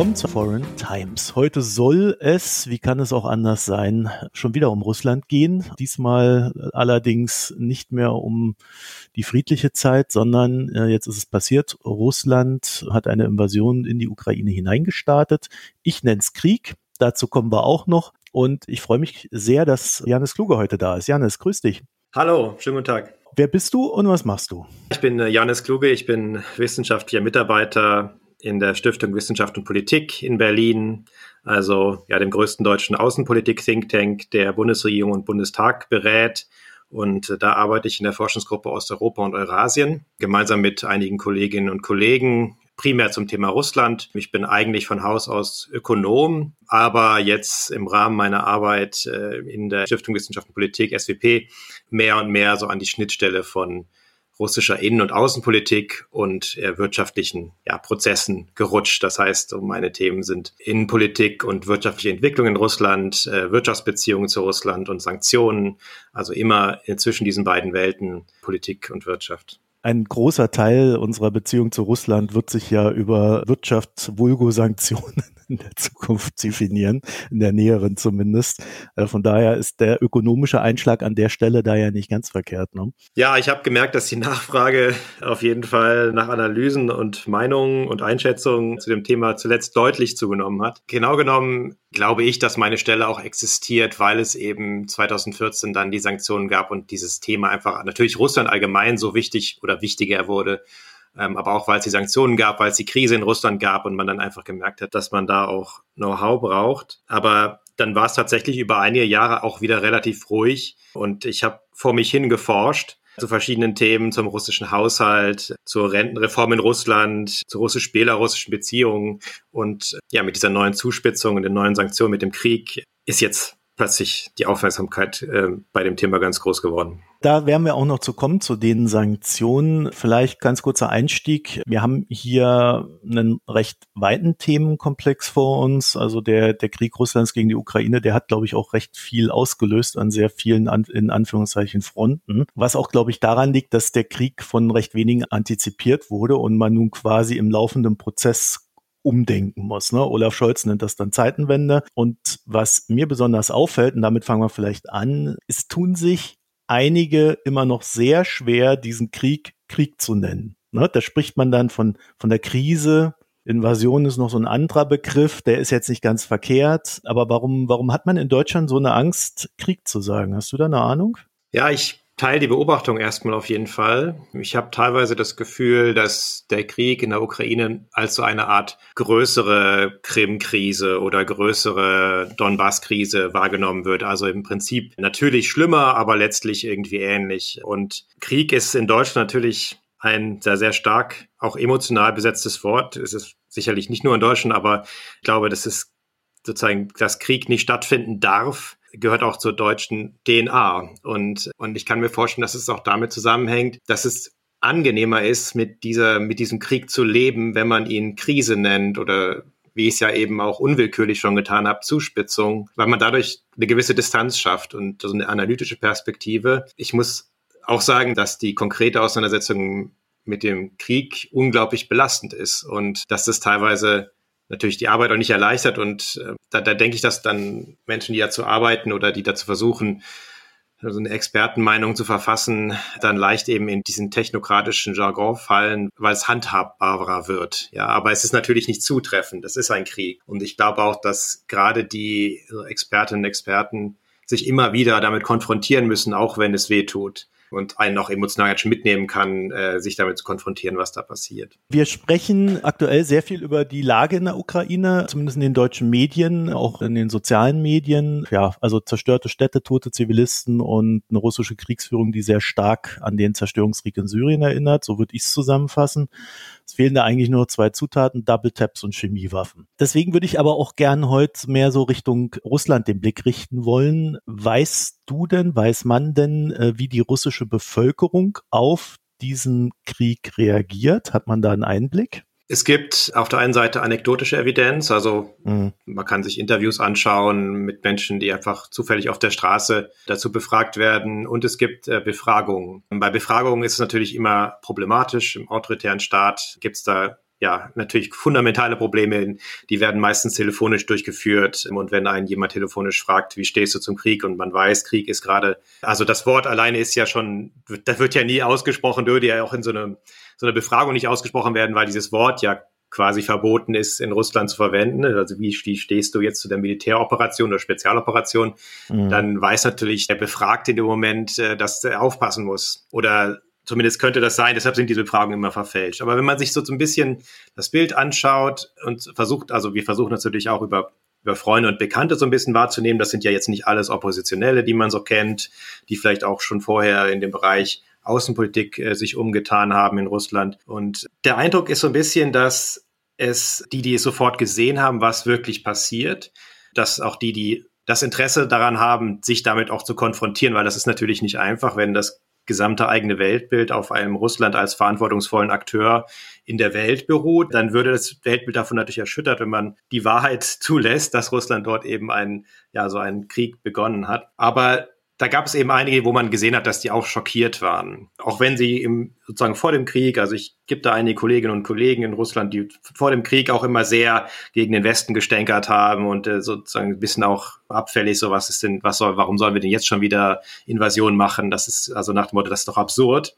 Willkommen zu Foreign Times. Heute soll es, wie kann es auch anders sein, schon wieder um Russland gehen. Diesmal allerdings nicht mehr um die friedliche Zeit, sondern äh, jetzt ist es passiert. Russland hat eine Invasion in die Ukraine hineingestartet. Ich nenne es Krieg. Dazu kommen wir auch noch. Und ich freue mich sehr, dass Janis Kluge heute da ist. Janis, grüß dich. Hallo, schönen guten Tag. Wer bist du und was machst du? Ich bin äh, Janis Kluge, ich bin wissenschaftlicher Mitarbeiter in der Stiftung Wissenschaft und Politik in Berlin, also ja dem größten deutschen Außenpolitik-Think Tank, der Bundesregierung und Bundestag berät. Und äh, da arbeite ich in der Forschungsgruppe Osteuropa und Eurasien, gemeinsam mit einigen Kolleginnen und Kollegen, primär zum Thema Russland. Ich bin eigentlich von Haus aus Ökonom, aber jetzt im Rahmen meiner Arbeit äh, in der Stiftung Wissenschaft und Politik, SWP, mehr und mehr so an die Schnittstelle von russischer Innen- und Außenpolitik und äh, wirtschaftlichen ja, Prozessen gerutscht. Das heißt, meine Themen sind Innenpolitik und wirtschaftliche Entwicklung in Russland, äh, Wirtschaftsbeziehungen zu Russland und Sanktionen. Also immer zwischen diesen beiden Welten Politik und Wirtschaft. Ein großer Teil unserer Beziehung zu Russland wird sich ja über Wirtschaftsvulgo-Sanktionen in der Zukunft definieren, in der näheren zumindest. Äh, von daher ist der ökonomische Einschlag an der Stelle da ja nicht ganz verkehrt. Ne? Ja, ich habe gemerkt, dass die Nachfrage auf jeden Fall nach Analysen und Meinungen und Einschätzungen zu dem Thema zuletzt deutlich zugenommen hat. Genau genommen glaube ich, dass meine Stelle auch existiert, weil es eben 2014 dann die Sanktionen gab und dieses Thema einfach natürlich Russland allgemein so wichtig oder wichtiger wurde ähm, aber auch weil es die Sanktionen gab, weil es die Krise in Russland gab und man dann einfach gemerkt hat, dass man da auch Know-how braucht. Aber dann war es tatsächlich über einige Jahre auch wieder relativ ruhig und ich habe vor mich hin geforscht zu verschiedenen Themen, zum russischen Haushalt, zur Rentenreform in Russland, zu russisch-belarussischen Beziehungen und ja, mit dieser neuen Zuspitzung und den neuen Sanktionen mit dem Krieg ist jetzt plötzlich die Aufmerksamkeit äh, bei dem Thema ganz groß geworden. Da werden wir auch noch zu kommen, zu den Sanktionen. Vielleicht ganz kurzer Einstieg. Wir haben hier einen recht weiten Themenkomplex vor uns. Also der, der Krieg Russlands gegen die Ukraine, der hat, glaube ich, auch recht viel ausgelöst an sehr vielen, in Anführungszeichen, Fronten. Was auch, glaube ich, daran liegt, dass der Krieg von recht wenigen antizipiert wurde und man nun quasi im laufenden Prozess umdenken muss. Ne? Olaf Scholz nennt das dann Zeitenwende. Und was mir besonders auffällt, und damit fangen wir vielleicht an, es tun sich einige immer noch sehr schwer, diesen Krieg Krieg zu nennen. Ne? Da spricht man dann von, von der Krise. Invasion ist noch so ein anderer Begriff, der ist jetzt nicht ganz verkehrt. Aber warum, warum hat man in Deutschland so eine Angst, Krieg zu sagen? Hast du da eine Ahnung? Ja, ich teile die Beobachtung erstmal auf jeden Fall. Ich habe teilweise das Gefühl, dass der Krieg in der Ukraine als so eine Art größere Krim-Krise oder größere Donbass-Krise wahrgenommen wird. Also im Prinzip natürlich schlimmer, aber letztlich irgendwie ähnlich. Und Krieg ist in Deutschland natürlich ein sehr, sehr stark auch emotional besetztes Wort. Es ist sicherlich nicht nur in Deutschland, aber ich glaube, das ist sozusagen, dass Krieg nicht stattfinden darf, gehört auch zur deutschen DNA. Und, und ich kann mir vorstellen, dass es auch damit zusammenhängt, dass es angenehmer ist, mit dieser, mit diesem Krieg zu leben, wenn man ihn Krise nennt oder wie ich es ja eben auch unwillkürlich schon getan habe, Zuspitzung, weil man dadurch eine gewisse Distanz schafft und so eine analytische Perspektive. Ich muss auch sagen, dass die konkrete Auseinandersetzung mit dem Krieg unglaublich belastend ist und dass das teilweise natürlich die Arbeit auch nicht erleichtert. Und äh, da, da denke ich, dass dann Menschen, die dazu arbeiten oder die dazu versuchen, so eine Expertenmeinung zu verfassen, dann leicht eben in diesen technokratischen Jargon fallen, weil es handhabbarer wird. Ja, aber es ist natürlich nicht zutreffend. Das ist ein Krieg. Und ich glaube auch, dass gerade die Expertinnen und Experten sich immer wieder damit konfrontieren müssen, auch wenn es weh tut und einen auch emotional schon mitnehmen kann, äh, sich damit zu konfrontieren, was da passiert. Wir sprechen aktuell sehr viel über die Lage in der Ukraine, zumindest in den deutschen Medien, auch in den sozialen Medien. Ja, also zerstörte Städte, tote Zivilisten und eine russische Kriegsführung, die sehr stark an den Zerstörungskrieg in Syrien erinnert. So würde ich es zusammenfassen. Es fehlen da eigentlich nur zwei Zutaten, Double Taps und Chemiewaffen. Deswegen würde ich aber auch gern heute mehr so Richtung Russland den Blick richten wollen. Weißt du denn, weiß man denn, äh, wie die russische Bevölkerung auf diesen Krieg reagiert? Hat man da einen Einblick? Es gibt auf der einen Seite anekdotische Evidenz, also mhm. man kann sich Interviews anschauen mit Menschen, die einfach zufällig auf der Straße dazu befragt werden und es gibt äh, Befragungen. Bei Befragungen ist es natürlich immer problematisch. Im autoritären Staat gibt es da ja, natürlich fundamentale Probleme, die werden meistens telefonisch durchgeführt. Und wenn einen jemand telefonisch fragt, wie stehst du zum Krieg und man weiß, Krieg ist gerade, also das Wort alleine ist ja schon, das wird ja nie ausgesprochen, würde ja auch in so, eine, so einer Befragung nicht ausgesprochen werden, weil dieses Wort ja quasi verboten ist, in Russland zu verwenden. Also wie, wie stehst du jetzt zu der Militäroperation oder Spezialoperation? Mhm. Dann weiß natürlich der Befragte in dem Moment, äh, dass er aufpassen muss. Oder zumindest könnte das sein, deshalb sind diese Befragungen immer verfälscht. Aber wenn man sich so ein bisschen das Bild anschaut und versucht, also wir versuchen natürlich auch über über Freunde und Bekannte so ein bisschen wahrzunehmen. Das sind ja jetzt nicht alles Oppositionelle, die man so kennt, die vielleicht auch schon vorher in dem Bereich Außenpolitik äh, sich umgetan haben in Russland. Und der Eindruck ist so ein bisschen, dass es die, die es sofort gesehen haben, was wirklich passiert, dass auch die, die das Interesse daran haben, sich damit auch zu konfrontieren, weil das ist natürlich nicht einfach, wenn das gesamte eigene Weltbild auf einem Russland als verantwortungsvollen Akteur in der Welt beruht, dann würde das Weltbild davon natürlich erschüttert, wenn man die Wahrheit zulässt, dass Russland dort eben einen, ja, so einen Krieg begonnen hat. Aber da gab es eben einige, wo man gesehen hat, dass die auch schockiert waren. Auch wenn sie im, sozusagen vor dem Krieg, also ich gibt da einige Kolleginnen und Kollegen in Russland, die vor dem Krieg auch immer sehr gegen den Westen gestänkert haben und äh, sozusagen ein bisschen auch abfällig, so was ist denn, was soll, warum sollen wir denn jetzt schon wieder Invasion machen? Das ist also nach dem Motto, das ist doch absurd.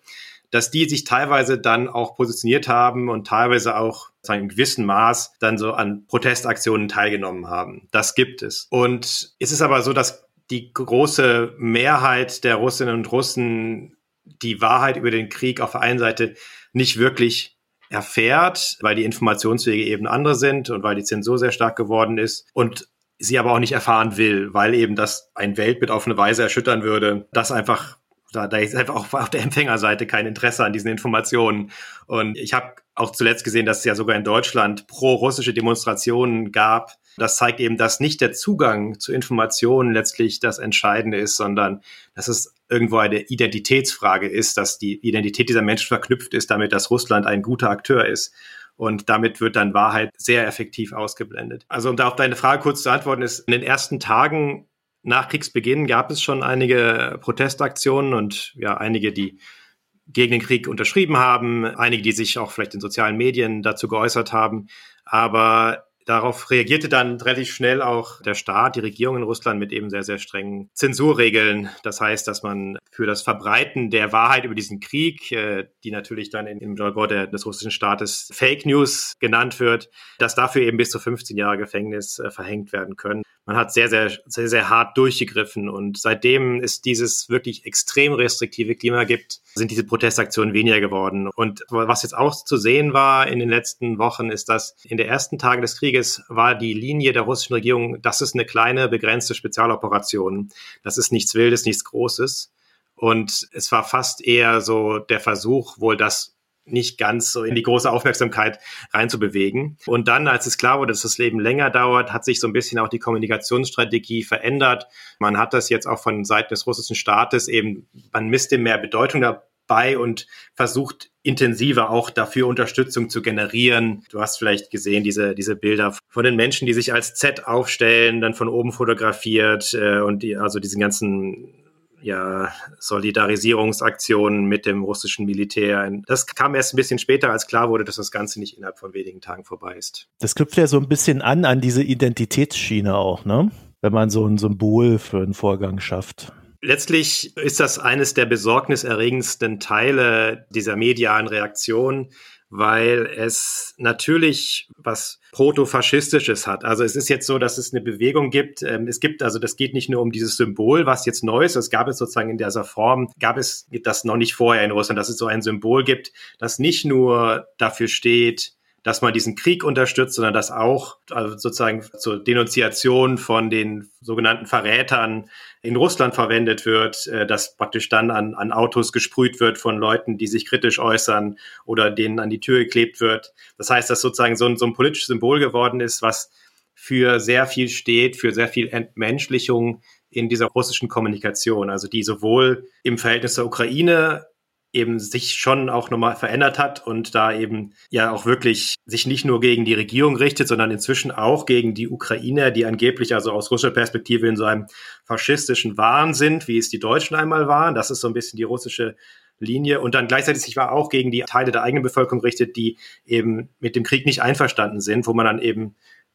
Dass die sich teilweise dann auch positioniert haben und teilweise auch sagen, in gewissem Maß dann so an Protestaktionen teilgenommen haben. Das gibt es. Und es ist aber so, dass die große Mehrheit der Russinnen und Russen die Wahrheit über den Krieg auf der einen Seite nicht wirklich erfährt, weil die Informationswege eben andere sind und weil die Zensur sehr stark geworden ist und sie aber auch nicht erfahren will, weil eben das ein Weltbild auf eine Weise erschüttern würde, das einfach da, da ist einfach auch auf der Empfängerseite kein Interesse an diesen Informationen. Und ich habe auch zuletzt gesehen, dass es ja sogar in Deutschland pro-russische Demonstrationen gab, das zeigt eben, dass nicht der Zugang zu Informationen letztlich das Entscheidende ist, sondern dass es irgendwo eine Identitätsfrage ist, dass die Identität dieser Menschen verknüpft ist damit, dass Russland ein guter Akteur ist. Und damit wird dann Wahrheit sehr effektiv ausgeblendet. Also um da auf deine Frage kurz zu antworten, ist in den ersten Tagen nach Kriegsbeginn gab es schon einige Protestaktionen und ja, einige, die gegen den Krieg unterschrieben haben, einige, die sich auch vielleicht in sozialen Medien dazu geäußert haben. Aber Darauf reagierte dann relativ schnell auch der Staat, die Regierung in Russland mit eben sehr, sehr strengen Zensurregeln. Das heißt, dass man für das Verbreiten der Wahrheit über diesen Krieg, äh, die natürlich dann im Jargon des russischen Staates Fake News genannt wird, dass dafür eben bis zu 15 Jahre Gefängnis äh, verhängt werden können. Man hat sehr, sehr, sehr, sehr hart durchgegriffen und seitdem ist dieses wirklich extrem restriktive Klima gibt, sind diese Protestaktionen weniger geworden. Und was jetzt auch zu sehen war in den letzten Wochen, ist, dass in den ersten Tagen des Krieges war die Linie der russischen Regierung, das ist eine kleine, begrenzte Spezialoperation. Das ist nichts Wildes, nichts Großes. Und es war fast eher so der Versuch, wohl das nicht ganz so in die große Aufmerksamkeit reinzubewegen. Und dann, als es klar wurde, dass das Leben länger dauert, hat sich so ein bisschen auch die Kommunikationsstrategie verändert. Man hat das jetzt auch von Seiten des russischen Staates eben, man misst dem mehr Bedeutung dabei und versucht intensiver auch dafür Unterstützung zu generieren. Du hast vielleicht gesehen, diese, diese Bilder von den Menschen, die sich als Z aufstellen, dann von oben fotografiert äh, und die, also diesen ganzen ja, Solidarisierungsaktionen mit dem russischen Militär. Das kam erst ein bisschen später, als klar wurde, dass das Ganze nicht innerhalb von wenigen Tagen vorbei ist. Das knüpft ja so ein bisschen an an diese Identitätsschiene auch, ne? Wenn man so ein Symbol für einen Vorgang schafft. Letztlich ist das eines der besorgniserregendsten Teile dieser medialen Reaktion, weil es natürlich was protofaschistisches hat. Also es ist jetzt so, dass es eine Bewegung gibt. Ähm, es gibt also, das geht nicht nur um dieses Symbol, was jetzt neu ist. Es gab es sozusagen in dieser Form, gab es das noch nicht vorher in Russland, dass es so ein Symbol gibt, das nicht nur dafür steht, dass man diesen Krieg unterstützt, sondern dass auch also sozusagen zur Denunziation von den sogenannten Verrätern in Russland verwendet wird, äh, dass praktisch dann an, an Autos gesprüht wird von Leuten, die sich kritisch äußern oder denen an die Tür geklebt wird. Das heißt, dass sozusagen so ein, so ein politisches Symbol geworden ist, was für sehr viel steht, für sehr viel Entmenschlichung in dieser russischen Kommunikation, also die sowohl im Verhältnis zur Ukraine eben sich schon auch nochmal verändert hat und da eben ja auch wirklich sich nicht nur gegen die Regierung richtet, sondern inzwischen auch gegen die Ukrainer, die angeblich also aus russischer Perspektive in so einem faschistischen Wahn sind, wie es die Deutschen einmal waren. Das ist so ein bisschen die russische Linie und dann gleichzeitig sich auch gegen die Teile der eigenen Bevölkerung richtet, die eben mit dem Krieg nicht einverstanden sind, wo man dann eben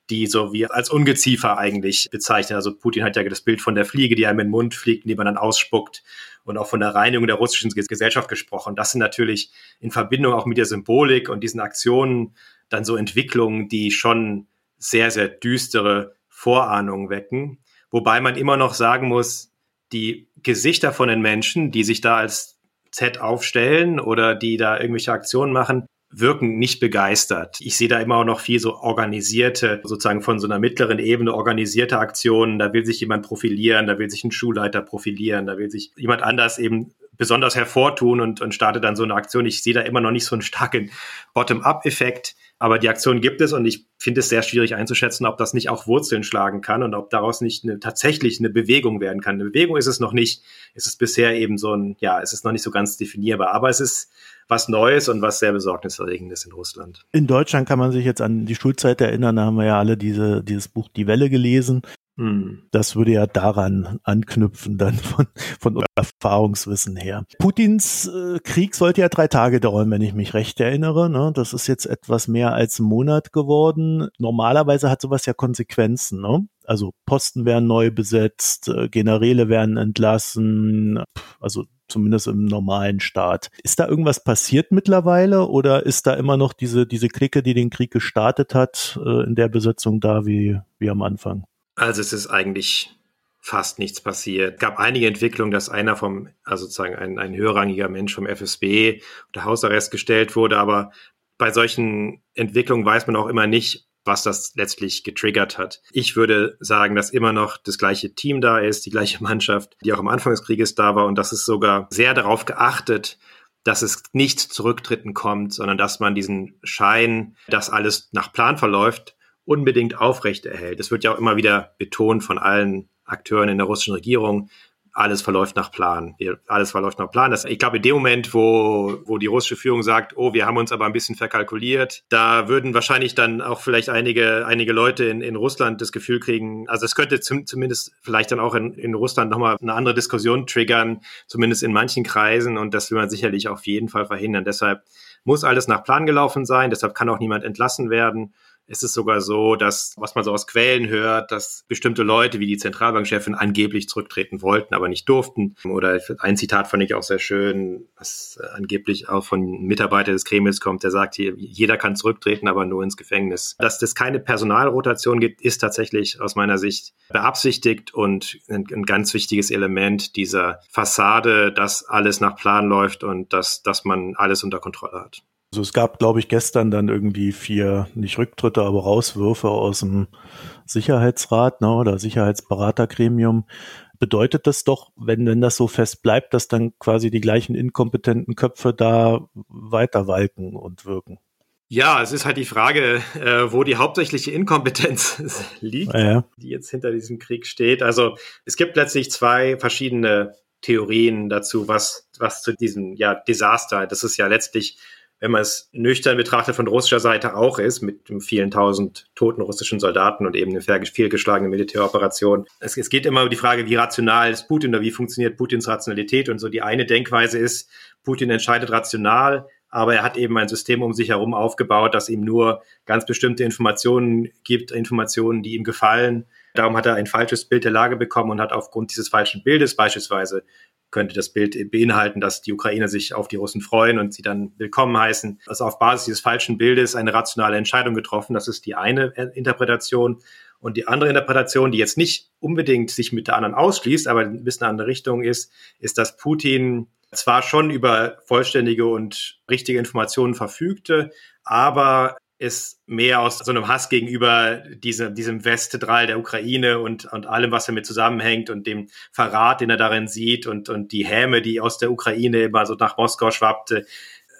die so wie als Ungeziefer eigentlich bezeichnet. Also Putin hat ja das Bild von der Fliege, die einem in den Mund fliegt, die man dann ausspuckt und auch von der Reinigung der russischen Gesellschaft gesprochen. Das sind natürlich in Verbindung auch mit der Symbolik und diesen Aktionen dann so Entwicklungen, die schon sehr, sehr düstere Vorahnungen wecken. Wobei man immer noch sagen muss, die Gesichter von den Menschen, die sich da als Z aufstellen oder die da irgendwelche Aktionen machen, wirken nicht begeistert. Ich sehe da immer auch noch viel so organisierte, sozusagen von so einer mittleren Ebene organisierte Aktionen. Da will sich jemand profilieren, da will sich ein Schulleiter profilieren, da will sich jemand anders eben besonders hervortun und, und startet dann so eine Aktion. Ich sehe da immer noch nicht so einen starken Bottom-up-Effekt. Aber die Aktion gibt es und ich finde es sehr schwierig einzuschätzen, ob das nicht auch Wurzeln schlagen kann und ob daraus nicht eine, tatsächlich eine Bewegung werden kann. Eine Bewegung ist es noch nicht. Es ist bisher eben so ein, ja, es ist noch nicht so ganz definierbar. Aber es ist was Neues und was sehr besorgniserregendes in Russland. In Deutschland kann man sich jetzt an die Schulzeit erinnern, da haben wir ja alle diese, dieses Buch Die Welle gelesen. Hm. Das würde ja daran anknüpfen, dann von, von Erfahrungswissen her. Putins äh, Krieg sollte ja drei Tage dauern, wenn ich mich recht erinnere. Ne? Das ist jetzt etwas mehr als ein Monat geworden. Normalerweise hat sowas ja Konsequenzen. Ne? Also Posten werden neu besetzt, äh, Generäle werden entlassen, also zumindest im normalen Staat. Ist da irgendwas passiert mittlerweile oder ist da immer noch diese, diese Clique, die den Krieg gestartet hat, äh, in der Besetzung da wie, wie am Anfang? Also es ist eigentlich fast nichts passiert. Gab einige Entwicklungen, dass einer vom, also sozusagen ein, ein höherrangiger Mensch vom FSB unter Hausarrest gestellt wurde, aber bei solchen Entwicklungen weiß man auch immer nicht, was das letztlich getriggert hat. Ich würde sagen, dass immer noch das gleiche Team da ist, die gleiche Mannschaft, die auch am Anfang des Krieges da war und dass es sogar sehr darauf geachtet, dass es nicht zurücktritten kommt, sondern dass man diesen Schein, dass alles nach Plan verläuft, unbedingt aufrechterhält. Es wird ja auch immer wieder betont von allen Akteuren in der russischen Regierung, alles verläuft nach Plan. Alles verläuft nach Plan. Das, ich glaube, in dem Moment, wo, wo die russische Führung sagt, oh, wir haben uns aber ein bisschen verkalkuliert, da würden wahrscheinlich dann auch vielleicht einige, einige Leute in, in Russland das Gefühl kriegen, also es könnte zum, zumindest vielleicht dann auch in, in Russland nochmal eine andere Diskussion triggern, zumindest in manchen Kreisen und das will man sicherlich auf jeden Fall verhindern. Deshalb muss alles nach Plan gelaufen sein, deshalb kann auch niemand entlassen werden ist es sogar so, dass, was man so aus Quellen hört, dass bestimmte Leute wie die Zentralbankchefin angeblich zurücktreten wollten, aber nicht durften. Oder ein Zitat fand ich auch sehr schön, was angeblich auch von Mitarbeiter des Kremls kommt, der sagt hier, jeder kann zurücktreten, aber nur ins Gefängnis. Dass es keine Personalrotation gibt, ist tatsächlich aus meiner Sicht beabsichtigt und ein, ein ganz wichtiges Element dieser Fassade, dass alles nach Plan läuft und dass, dass man alles unter Kontrolle hat. Also es gab, glaube ich, gestern dann irgendwie vier, nicht Rücktritte, aber Rauswürfe aus dem Sicherheitsrat ne, oder Sicherheitsberatergremium. Bedeutet das doch, wenn, wenn das so fest bleibt, dass dann quasi die gleichen inkompetenten Köpfe da weiter walken und wirken? Ja, es ist halt die Frage, äh, wo die hauptsächliche Inkompetenz liegt, ja. die jetzt hinter diesem Krieg steht. Also es gibt letztlich zwei verschiedene Theorien dazu, was, was zu diesem ja, Desaster, das ist ja letztlich wenn man es nüchtern betrachtet, von russischer Seite auch ist, mit vielen tausend toten russischen Soldaten und eben eine fehlgeschlagene Militäroperation. Es, es geht immer um die Frage, wie rational ist Putin oder wie funktioniert Putins Rationalität und so. Die eine Denkweise ist, Putin entscheidet rational, aber er hat eben ein System um sich herum aufgebaut, das ihm nur ganz bestimmte Informationen gibt, Informationen, die ihm gefallen. Darum hat er ein falsches Bild der Lage bekommen und hat aufgrund dieses falschen Bildes beispielsweise könnte das Bild beinhalten, dass die Ukrainer sich auf die Russen freuen und sie dann willkommen heißen. Also auf Basis dieses falschen Bildes eine rationale Entscheidung getroffen. Das ist die eine Interpretation. Und die andere Interpretation, die jetzt nicht unbedingt sich mit der anderen ausschließt, aber ein bisschen eine andere Richtung ist, ist, dass Putin zwar schon über vollständige und richtige Informationen verfügte, aber ist mehr aus so einem Hass gegenüber diesem, diesem Westdrall der Ukraine und, und allem, was damit zusammenhängt und dem Verrat, den er darin sieht und, und die Häme, die aus der Ukraine immer so nach Moskau schwappte.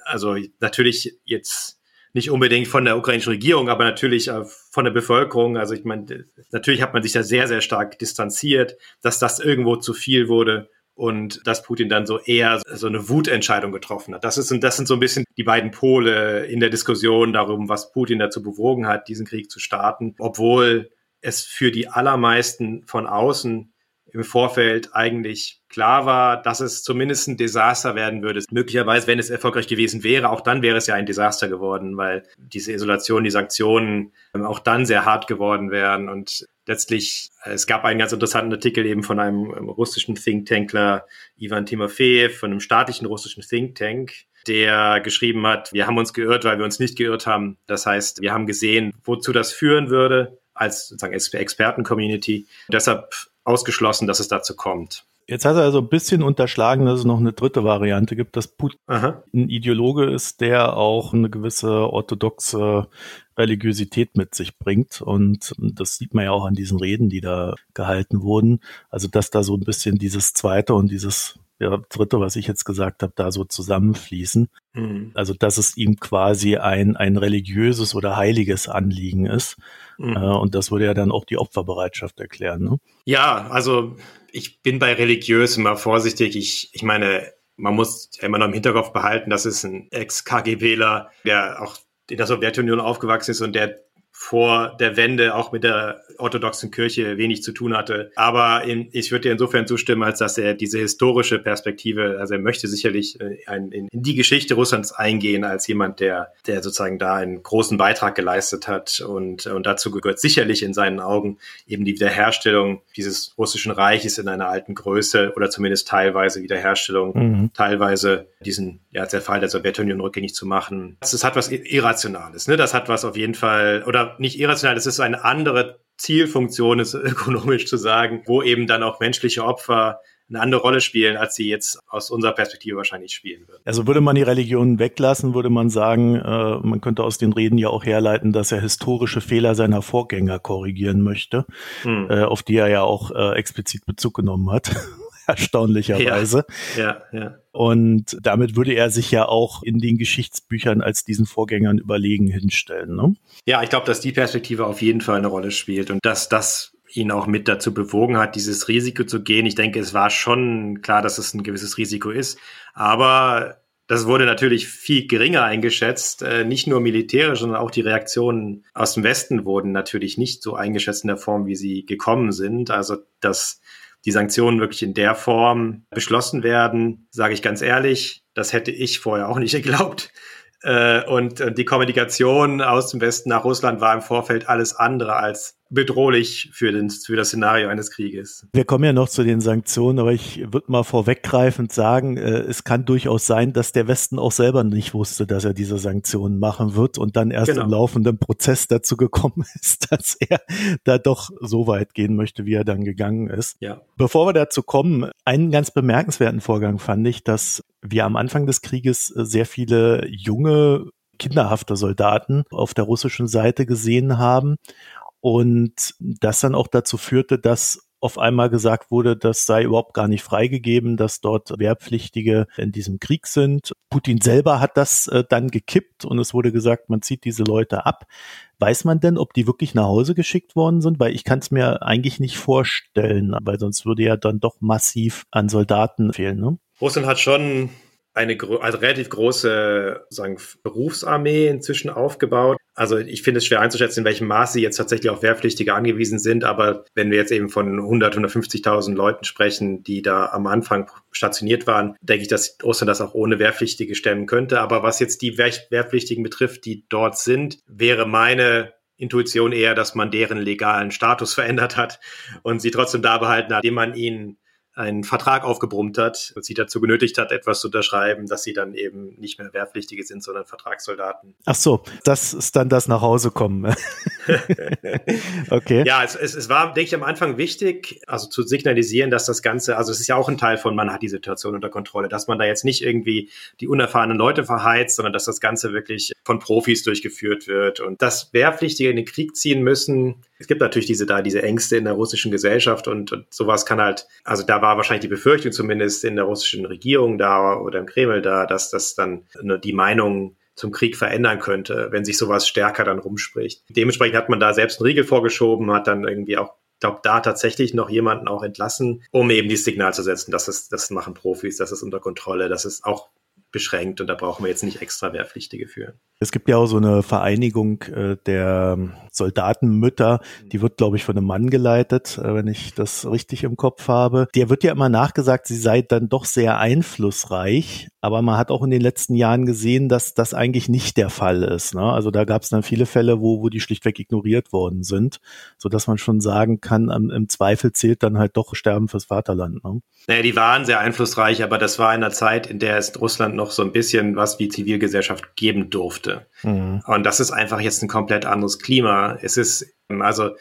Also natürlich jetzt nicht unbedingt von der ukrainischen Regierung, aber natürlich äh, von der Bevölkerung. Also ich meine, natürlich hat man sich da sehr, sehr stark distanziert, dass das irgendwo zu viel wurde und dass Putin dann so eher so eine Wutentscheidung getroffen hat. Das, ist, das sind so ein bisschen die beiden Pole in der Diskussion darum, was Putin dazu bewogen hat, diesen Krieg zu starten, obwohl es für die allermeisten von außen im Vorfeld eigentlich klar war, dass es zumindest ein Desaster werden würde. Möglicherweise, wenn es erfolgreich gewesen wäre, auch dann wäre es ja ein Desaster geworden, weil diese Isolation, die Sanktionen ähm, auch dann sehr hart geworden wären. Und letztlich, äh, es gab einen ganz interessanten Artikel eben von einem russischen Thinktankler, Ivan Timofeev, von einem staatlichen russischen Think Tank, der geschrieben hat, wir haben uns geirrt, weil wir uns nicht geirrt haben. Das heißt, wir haben gesehen, wozu das führen würde als sozusagen Experten-Community. Deshalb ausgeschlossen, dass es dazu kommt. Jetzt hat er also ein bisschen unterschlagen, dass es noch eine dritte Variante gibt, dass Putin Aha. ein Ideologe ist, der auch eine gewisse orthodoxe Religiosität mit sich bringt. Und das sieht man ja auch an diesen Reden, die da gehalten wurden. Also, dass da so ein bisschen dieses zweite und dieses ja, dritte, was ich jetzt gesagt habe, da so zusammenfließen. Mhm. Also, dass es ihm quasi ein, ein religiöses oder heiliges Anliegen ist. Mhm. Äh, und das würde ja dann auch die Opferbereitschaft erklären. Ne? Ja, also ich bin bei religiös immer vorsichtig. Ich, ich meine, man muss immer noch im Hinterkopf behalten, dass es ein Ex-KGBler, der auch in der Sowjetunion aufgewachsen ist und der vor der Wende auch mit der orthodoxen Kirche wenig zu tun hatte. Aber in, ich würde dir insofern zustimmen, als dass er diese historische Perspektive, also er möchte sicherlich äh, in, in, in die Geschichte Russlands eingehen als jemand, der, der sozusagen da einen großen Beitrag geleistet hat. Und, und dazu gehört sicherlich in seinen Augen eben die Wiederherstellung dieses russischen Reiches in einer alten Größe oder zumindest teilweise Wiederherstellung, mhm. teilweise diesen ja, der Fall der Sowjetunion rückgängig zu machen. Das, das hat was Irrationales, ne? Das hat was auf jeden Fall, oder nicht irrational, das ist eine andere Zielfunktion, ist ökonomisch zu sagen, wo eben dann auch menschliche Opfer eine andere Rolle spielen, als sie jetzt aus unserer Perspektive wahrscheinlich spielen würden. Also würde man die Religion weglassen, würde man sagen, äh, man könnte aus den Reden ja auch herleiten, dass er historische Fehler seiner Vorgänger korrigieren möchte, hm. äh, auf die er ja auch äh, explizit Bezug genommen hat. erstaunlicherweise. Ja, ja, ja. Und damit würde er sich ja auch in den Geschichtsbüchern als diesen Vorgängern überlegen hinstellen. Ne? Ja, ich glaube, dass die Perspektive auf jeden Fall eine Rolle spielt und dass das ihn auch mit dazu bewogen hat, dieses Risiko zu gehen. Ich denke, es war schon klar, dass es ein gewisses Risiko ist, aber das wurde natürlich viel geringer eingeschätzt. Äh, nicht nur militärisch, sondern auch die Reaktionen aus dem Westen wurden natürlich nicht so eingeschätzt in der Form, wie sie gekommen sind. Also das die Sanktionen wirklich in der Form beschlossen werden, sage ich ganz ehrlich, das hätte ich vorher auch nicht geglaubt. Äh, und die Kommunikation aus dem Westen nach Russland war im Vorfeld alles andere als bedrohlich für, den, für das Szenario eines Krieges. Wir kommen ja noch zu den Sanktionen, aber ich würde mal vorweggreifend sagen, äh, es kann durchaus sein, dass der Westen auch selber nicht wusste, dass er diese Sanktionen machen wird und dann erst genau. im laufenden Prozess dazu gekommen ist, dass er da doch so weit gehen möchte, wie er dann gegangen ist. Ja. Bevor wir dazu kommen, einen ganz bemerkenswerten Vorgang fand ich, dass wir am Anfang des Krieges sehr viele junge kinderhafte Soldaten auf der russischen Seite gesehen haben und das dann auch dazu führte, dass auf einmal gesagt wurde, das sei überhaupt gar nicht freigegeben, dass dort Wehrpflichtige in diesem Krieg sind. Putin selber hat das äh, dann gekippt und es wurde gesagt, man zieht diese Leute ab. Weiß man denn, ob die wirklich nach Hause geschickt worden sind? Weil ich kann es mir eigentlich nicht vorstellen, weil sonst würde ja dann doch massiv an Soldaten fehlen. Ne? Russland hat schon eine also relativ große sagen, Berufsarmee inzwischen aufgebaut. Also ich finde es schwer einzuschätzen, in welchem Maße jetzt tatsächlich auf Wehrpflichtige angewiesen sind. Aber wenn wir jetzt eben von 100, 150.000 Leuten sprechen, die da am Anfang stationiert waren, denke ich, dass Russland das auch ohne Wehrpflichtige stemmen könnte. Aber was jetzt die Wehrpflichtigen betrifft, die dort sind, wäre meine Intuition eher, dass man deren legalen Status verändert hat und sie trotzdem da behalten hat, indem man ihnen einen Vertrag aufgebrummt hat und sie dazu genötigt hat, etwas zu unterschreiben, dass sie dann eben nicht mehr Wehrpflichtige sind, sondern Vertragssoldaten. Ach so, das ist dann das nach Hause kommen. okay. Ja, es, es, es war, denke ich, am Anfang wichtig, also zu signalisieren, dass das Ganze, also es ist ja auch ein Teil von, man hat die Situation unter Kontrolle, dass man da jetzt nicht irgendwie die unerfahrenen Leute verheizt, sondern dass das Ganze wirklich von Profis durchgeführt wird und dass Wehrpflichtige in den Krieg ziehen müssen. Es gibt natürlich diese da, diese Ängste in der russischen Gesellschaft und, und sowas kann halt, also da war war wahrscheinlich die Befürchtung zumindest in der russischen Regierung da oder im Kreml da, dass das dann die Meinung zum Krieg verändern könnte, wenn sich sowas stärker dann rumspricht. Dementsprechend hat man da selbst einen Riegel vorgeschoben, hat dann irgendwie auch glaube, da tatsächlich noch jemanden auch entlassen, um eben dieses Signal zu setzen, dass es, das machen Profis, das ist unter Kontrolle, das ist auch beschränkt und da brauchen wir jetzt nicht extra Wehrpflichtige für. Es gibt ja auch so eine Vereinigung äh, der Soldatenmütter, die wird, glaube ich, von einem Mann geleitet, äh, wenn ich das richtig im Kopf habe. Der wird ja immer nachgesagt, sie sei dann doch sehr einflussreich, aber man hat auch in den letzten Jahren gesehen, dass das eigentlich nicht der Fall ist. Ne? Also da gab es dann viele Fälle, wo, wo die schlichtweg ignoriert worden sind, so dass man schon sagen kann, im Zweifel zählt dann halt doch Sterben fürs Vaterland. Ne? Naja, die waren sehr einflussreich, aber das war in einer Zeit, in der es Russland noch so ein bisschen was wie Zivilgesellschaft geben durfte. Mhm. Und das ist einfach jetzt ein komplett anderes Klima. Es ist also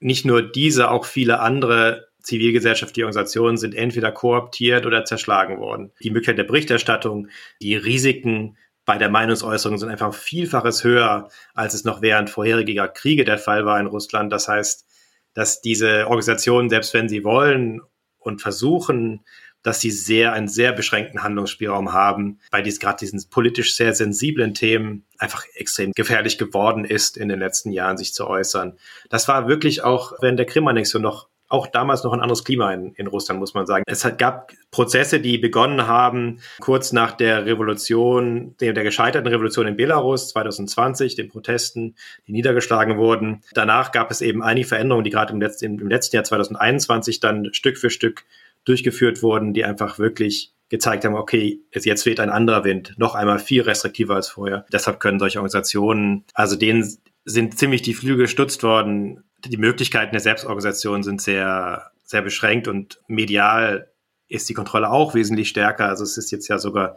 nicht nur diese, auch viele andere zivilgesellschaftliche Organisationen sind entweder kooptiert oder zerschlagen worden. Die Möglichkeit der Berichterstattung, die Risiken bei der Meinungsäußerung sind einfach vielfaches höher, als es noch während vorheriger Kriege der Fall war in Russland. Das heißt, dass diese Organisationen, selbst wenn sie wollen und versuchen, dass sie sehr einen sehr beschränkten Handlungsspielraum haben, weil dies gerade diesen politisch sehr sensiblen Themen einfach extrem gefährlich geworden ist, in den letzten Jahren sich zu äußern. Das war wirklich auch während der Krim-Annexion noch auch damals noch ein anderes Klima in, in Russland, muss man sagen. Es hat, gab Prozesse, die begonnen haben, kurz nach der Revolution, der, der gescheiterten Revolution in Belarus 2020, den Protesten, die niedergeschlagen wurden. Danach gab es eben einige Veränderungen, die gerade im letzten, im letzten Jahr 2021 dann Stück für Stück durchgeführt wurden, die einfach wirklich gezeigt haben, okay, jetzt weht ein anderer Wind, noch einmal viel restriktiver als vorher. Deshalb können solche Organisationen, also denen sind ziemlich die Flügel gestutzt worden. Die Möglichkeiten der Selbstorganisation sind sehr, sehr beschränkt und medial ist die Kontrolle auch wesentlich stärker. Also es ist jetzt ja sogar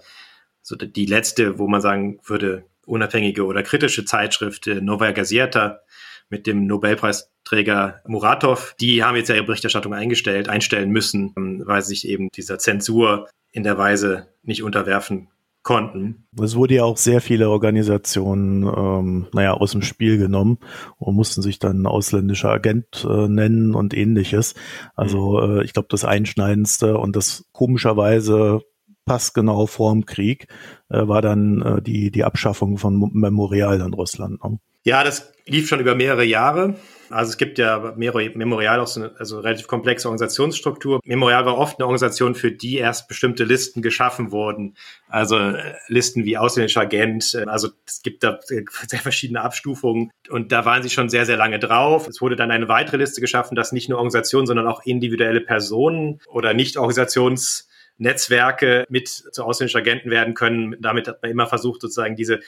so die letzte, wo man sagen würde, unabhängige oder kritische Zeitschrift äh, Novaya Gazeta mit dem Nobelpreisträger Muratov. Die haben jetzt ja ihre Berichterstattung eingestellt, einstellen müssen, ähm, weil sie sich eben dieser Zensur in der Weise nicht unterwerfen konnten. Es wurde ja auch sehr viele Organisationen, ähm, naja, aus dem Spiel genommen und mussten sich dann ausländischer Agent äh, nennen und ähnliches. Also mhm. äh, ich glaube, das Einschneidendste und das komischerweise passgenau vor dem Krieg äh, war dann äh, die, die Abschaffung von Memorial in Russland. Ne? Ja, das lief schon über mehrere Jahre. Also es gibt ja Memorial auch so eine also relativ komplexe Organisationsstruktur. Memorial war oft eine Organisation, für die erst bestimmte Listen geschaffen wurden. Also äh, Listen wie ausländischer Agent. Äh, also es gibt da sehr verschiedene Abstufungen. Und da waren sie schon sehr, sehr lange drauf. Es wurde dann eine weitere Liste geschaffen, dass nicht nur Organisationen, sondern auch individuelle Personen oder Nicht-Organisations Netzwerke mit zu ausländischen Agenten werden können. Damit hat man immer versucht, sozusagen diese,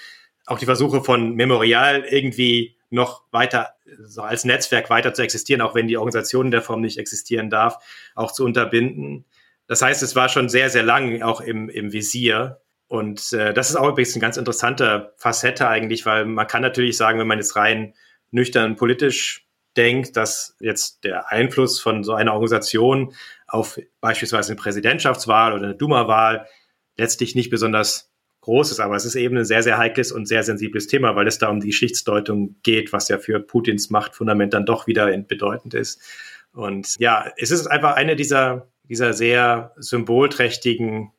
auch die Versuche von Memorial irgendwie noch weiter so als Netzwerk weiter zu existieren, auch wenn die Organisation in der Form nicht existieren darf, auch zu unterbinden. Das heißt, es war schon sehr, sehr lang auch im, im Visier. Und äh, das ist auch übrigens eine ganz interessante Facette eigentlich, weil man kann natürlich sagen, wenn man jetzt rein nüchtern politisch denkt, dass jetzt der Einfluss von so einer Organisation auf beispielsweise eine Präsidentschaftswahl oder eine Duma-Wahl letztlich nicht besonders groß ist. Aber es ist eben ein sehr, sehr heikles und sehr sensibles Thema, weil es da um die Geschichtsdeutung geht, was ja für Putins Machtfundament dann doch wieder bedeutend ist. Und ja, es ist einfach eine dieser, dieser sehr symbolträchtigen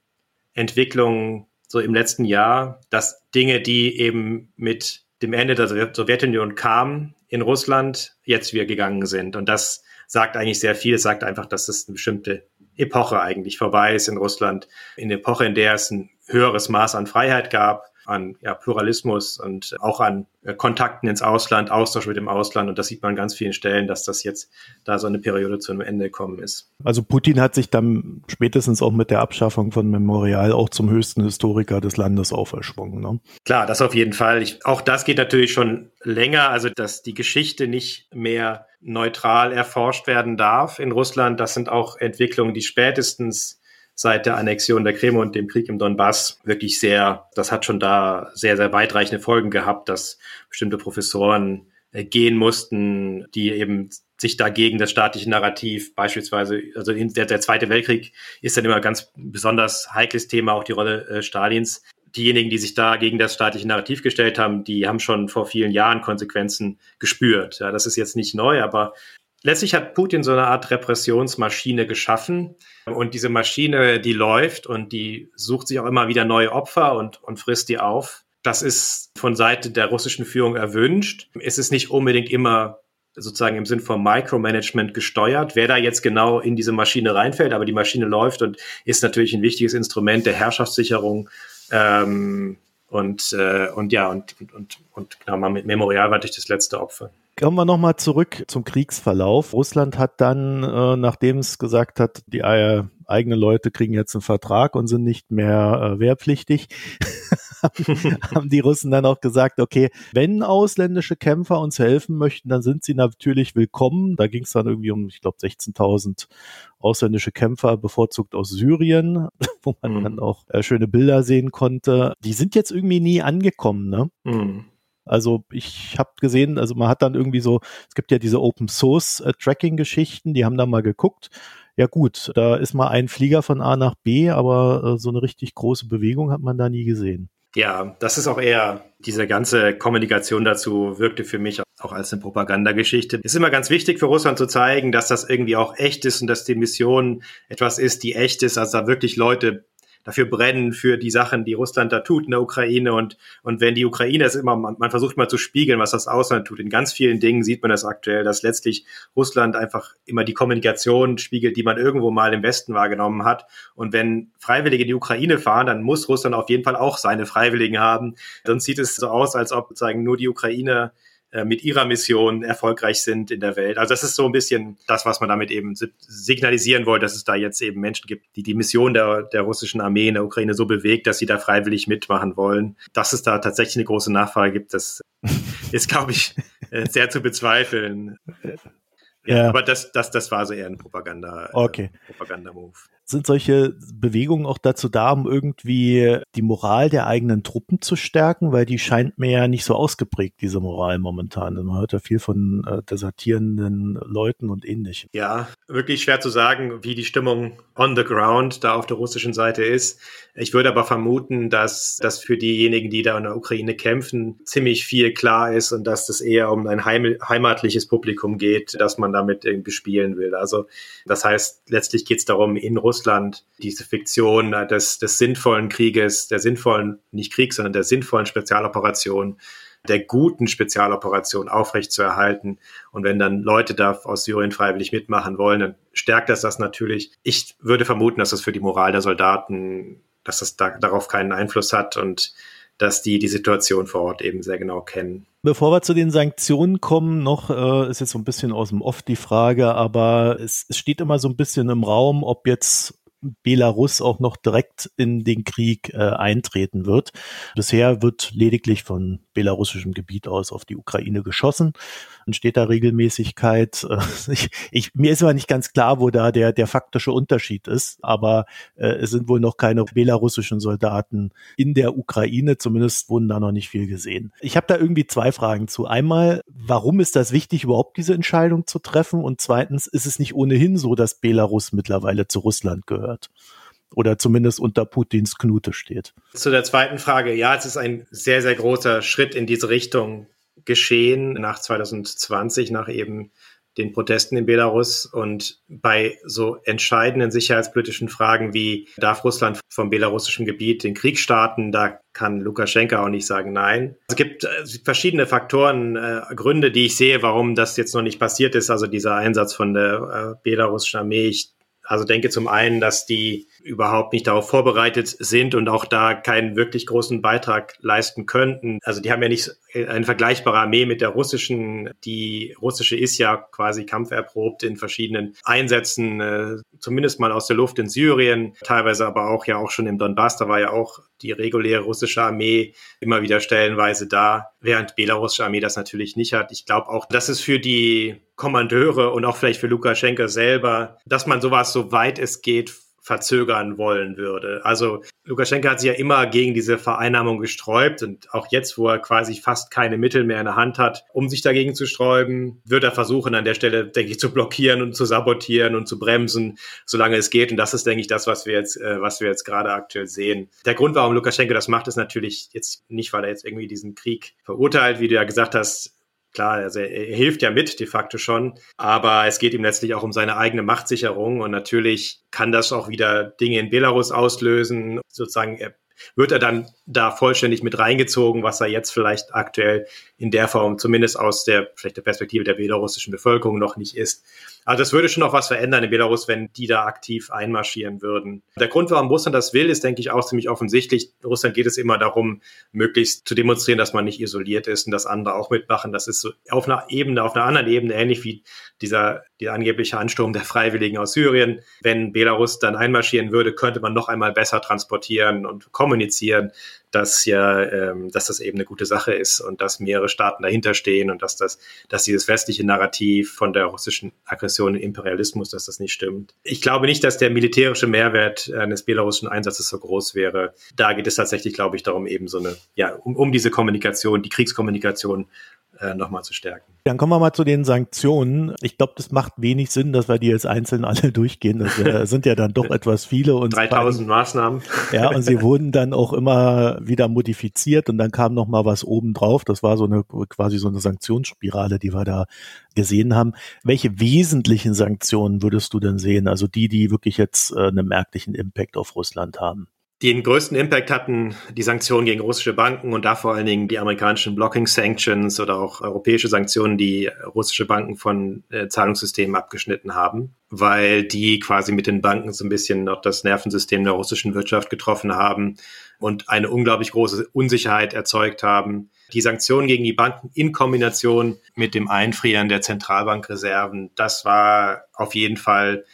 Entwicklungen so im letzten Jahr, dass Dinge, die eben mit dem Ende der Sowjetunion kamen in Russland, jetzt wieder gegangen sind. Und das sagt eigentlich sehr viel. Es sagt einfach, dass es eine bestimmte Epoche eigentlich vorbei ist in Russland. In der Epoche, in der es ein höheres Maß an Freiheit gab, an ja, Pluralismus und auch an äh, Kontakten ins Ausland, Austausch mit dem Ausland. Und das sieht man an ganz vielen Stellen, dass das jetzt da so eine Periode zu einem Ende gekommen ist. Also Putin hat sich dann spätestens auch mit der Abschaffung von Memorial auch zum höchsten Historiker des Landes auferschwungen. Ne? Klar, das auf jeden Fall. Ich, auch das geht natürlich schon länger, also dass die Geschichte nicht mehr neutral erforscht werden darf in Russland. Das sind auch Entwicklungen, die spätestens seit der Annexion der Krim und dem Krieg im Donbass wirklich sehr, das hat schon da sehr, sehr weitreichende Folgen gehabt, dass bestimmte Professoren äh, gehen mussten, die eben sich dagegen das staatliche Narrativ beispielsweise, also der, der Zweite Weltkrieg ist dann immer ganz besonders heikles Thema, auch die Rolle äh, Stalins. Diejenigen, die sich da gegen das staatliche Narrativ gestellt haben, die haben schon vor vielen Jahren Konsequenzen gespürt. Ja, das ist jetzt nicht neu, aber letztlich hat Putin so eine Art Repressionsmaschine geschaffen. Und diese Maschine, die läuft und die sucht sich auch immer wieder neue Opfer und, und frisst die auf. Das ist von Seite der russischen Führung erwünscht. Es ist nicht unbedingt immer sozusagen im Sinn von Micromanagement gesteuert, wer da jetzt genau in diese Maschine reinfällt, aber die Maschine läuft und ist natürlich ein wichtiges Instrument der Herrschaftssicherung Ähm, und, äh, und ja, und, und, und, und genau, Memorial war durch das letzte Opfer. Kommen wir nochmal zurück zum Kriegsverlauf. Russland hat dann, äh, nachdem es gesagt hat, die äh, eigenen Leute kriegen jetzt einen Vertrag und sind nicht mehr äh, wehrpflichtig, haben die Russen dann auch gesagt, okay, wenn ausländische Kämpfer uns helfen möchten, dann sind sie natürlich willkommen. Da ging es dann irgendwie um, ich glaube, 16.000 ausländische Kämpfer, bevorzugt aus Syrien, wo man mhm. dann auch äh, schöne Bilder sehen konnte. Die sind jetzt irgendwie nie angekommen, ne? Mhm. Also ich habe gesehen, also man hat dann irgendwie so, es gibt ja diese Open Source äh, Tracking Geschichten, die haben da mal geguckt. Ja gut, da ist mal ein Flieger von A nach B, aber äh, so eine richtig große Bewegung hat man da nie gesehen. Ja, das ist auch eher, diese ganze Kommunikation dazu wirkte für mich auch als eine Propagandageschichte. Es ist immer ganz wichtig für Russland zu zeigen, dass das irgendwie auch echt ist und dass die Mission etwas ist, die echt ist, also da wirklich Leute dafür brennen für die Sachen, die Russland da tut in der Ukraine und und wenn die Ukraine ist immer man, man versucht mal zu spiegeln, was das Ausland tut. In ganz vielen Dingen sieht man das aktuell, dass letztlich Russland einfach immer die Kommunikation spiegelt, die man irgendwo mal im Westen wahrgenommen hat. Und wenn Freiwillige in die Ukraine fahren, dann muss Russland auf jeden Fall auch seine Freiwilligen haben. Sonst sieht es so aus, als ob sozusagen nur die Ukraine mit ihrer Mission erfolgreich sind in der Welt. Also das ist so ein bisschen das, was man damit eben signalisieren wollte, dass es da jetzt eben Menschen gibt, die die Mission der, der russischen Armee in der Ukraine so bewegt, dass sie da freiwillig mitmachen wollen. Dass es da tatsächlich eine große Nachfrage gibt, das ist, glaube ich, äh, sehr zu bezweifeln. Ja, ja, aber das, das, das war so eher ein Propaganda, okay. äh, Propaganda-Move sind solche Bewegungen auch dazu da, um irgendwie die Moral der eigenen Truppen zu stärken, weil die scheint mir ja nicht so ausgeprägt, diese Moral momentan. Man hört ja viel von äh, desertierenden Leuten und ähnlichem. Ja, wirklich schwer zu sagen, wie die Stimmung on the ground da auf der russischen Seite ist. Ich würde aber vermuten, dass das für diejenigen, die da in der Ukraine kämpfen, ziemlich viel klar ist und dass das eher um ein heim heimatliches Publikum geht, das man damit irgendwie spielen will. Also das heißt, letztlich geht es darum, in Russland Russland diese Fiktion des, des sinnvollen Krieges, der sinnvollen, nicht Krieg, sondern der sinnvollen Spezialoperation, der guten Spezialoperation aufrechtzuerhalten. Und wenn dann Leute da aus Syrien freiwillig mitmachen wollen, dann stärkt das das natürlich. Ich würde vermuten, dass das für die Moral der Soldaten, dass das da, darauf keinen Einfluss hat und dass die die Situation vor Ort eben sehr genau kennen. Bevor wir zu den Sanktionen kommen, noch äh, ist jetzt so ein bisschen aus dem Off die Frage, aber es, es steht immer so ein bisschen im Raum, ob jetzt Belarus auch noch direkt in den Krieg äh, eintreten wird. Bisher wird lediglich von belarussischem Gebiet aus auf die Ukraine geschossen steht da Regelmäßigkeit. Ich, ich, mir ist aber nicht ganz klar, wo da der, der faktische Unterschied ist, aber äh, es sind wohl noch keine belarussischen Soldaten in der Ukraine, zumindest wurden da noch nicht viel gesehen. Ich habe da irgendwie zwei Fragen zu. Einmal, warum ist das wichtig, überhaupt diese Entscheidung zu treffen? Und zweitens, ist es nicht ohnehin so, dass Belarus mittlerweile zu Russland gehört? oder zumindest unter Putins Knute steht. Zu der zweiten Frage, ja, es ist ein sehr, sehr großer Schritt in diese Richtung geschehen nach 2020, nach eben den Protesten in Belarus und bei so entscheidenden sicherheitspolitischen Fragen wie darf Russland vom belarussischen Gebiet den Krieg starten, da kann Lukaschenka auch nicht sagen nein. Es gibt äh, verschiedene Faktoren, äh, Gründe, die ich sehe, warum das jetzt noch nicht passiert ist, also dieser Einsatz von der äh, belarussischen Armee. Ich also denke zum einen, dass die überhaupt nicht darauf vorbereitet sind und auch da keinen wirklich großen Beitrag leisten könnten. Also die haben ja nicht eine vergleichbare Armee mit der russischen. Die russische ist ja quasi kampferprobt in verschiedenen Einsätzen, äh, zumindest mal aus der Luft in Syrien, teilweise aber auch ja auch schon im Donbass. Da war ja auch die reguläre russische Armee immer wieder stellenweise da, während belarussische Armee das natürlich nicht hat. Ich glaube auch, dass es für die Kommandeure und auch vielleicht für Lukaschenka selber, dass man sowas so weit es geht verzögern wollen würde. Also Lukaschenka hat sich ja immer gegen diese Vereinnahmung gesträubt und auch jetzt, wo er quasi fast keine Mittel mehr in der Hand hat, um sich dagegen zu sträuben, wird er versuchen, an der Stelle, denke ich, zu blockieren und zu sabotieren und zu bremsen, solange es geht. Und das ist, denke ich, das, was wir jetzt, äh, was wir jetzt gerade aktuell sehen. Der Grund, warum Lukaschenka das macht, ist natürlich jetzt nicht, weil er jetzt irgendwie diesen Krieg verurteilt, wie du ja gesagt hast, Klar, also er hilft ja mit de facto schon, aber es geht ihm letztlich auch um seine eigene Machtsicherung und natürlich kann das auch wieder Dinge in Belarus auslösen. Sozusagen er, wird er dann da vollständig mit reingezogen, was er jetzt vielleicht aktuell in der Form, zumindest aus der vielleicht der Perspektive der belarussischen Bevölkerung noch nicht ist. Also das würde schon noch was verändern in Belarus, wenn die da aktiv einmarschieren würden. Der Grund, warum Russland das will, ist, denke ich, auch ziemlich offensichtlich. Russland geht es immer darum, möglichst zu demonstrieren, dass man nicht isoliert ist und dass andere auch mitmachen. Das ist so auf einer Ebene, auf einer anderen Ebene ähnlich wie dieser, dieser angebliche Ansturm der Freiwilligen aus Syrien. Wenn Belarus dann einmarschieren würde, könnte man noch einmal besser transportieren und kommunizieren, dass ja, ähm, dass das eben eine gute Sache ist und dass mehrere Staaten dahinter stehen und dass das, dass dieses westliche Narrativ von der russischen Aggression und Imperialismus, dass das nicht stimmt. Ich glaube nicht, dass der militärische Mehrwert eines belarussischen Einsatzes so groß wäre. Da geht es tatsächlich, glaube ich, darum, eben so eine, ja, um, um diese Kommunikation, die Kriegskommunikation äh, nochmal zu stärken. Dann kommen wir mal zu den Sanktionen. Ich glaube, das macht wenig Sinn, dass wir die jetzt einzeln alle durchgehen. Das äh, sind ja dann doch etwas viele. Und 3000 Maßnahmen. Ja, und sie wurden dann auch immer wieder modifiziert und dann kam noch mal was oben drauf. Das war so eine quasi so eine Sanktionsspirale, die wir da gesehen haben. Welche wesentlichen Sanktionen würdest du denn sehen? Also die, die wirklich jetzt äh, einen merklichen Impact auf Russland haben? Den größten Impact hatten die Sanktionen gegen russische Banken und da vor allen Dingen die amerikanischen Blocking Sanctions oder auch europäische Sanktionen, die russische Banken von äh, Zahlungssystemen abgeschnitten haben, weil die quasi mit den Banken so ein bisschen noch das Nervensystem der russischen Wirtschaft getroffen haben und eine unglaublich große Unsicherheit erzeugt haben. Die Sanktionen gegen die Banken in Kombination mit dem Einfrieren der Zentralbankreserven, das war auf jeden Fall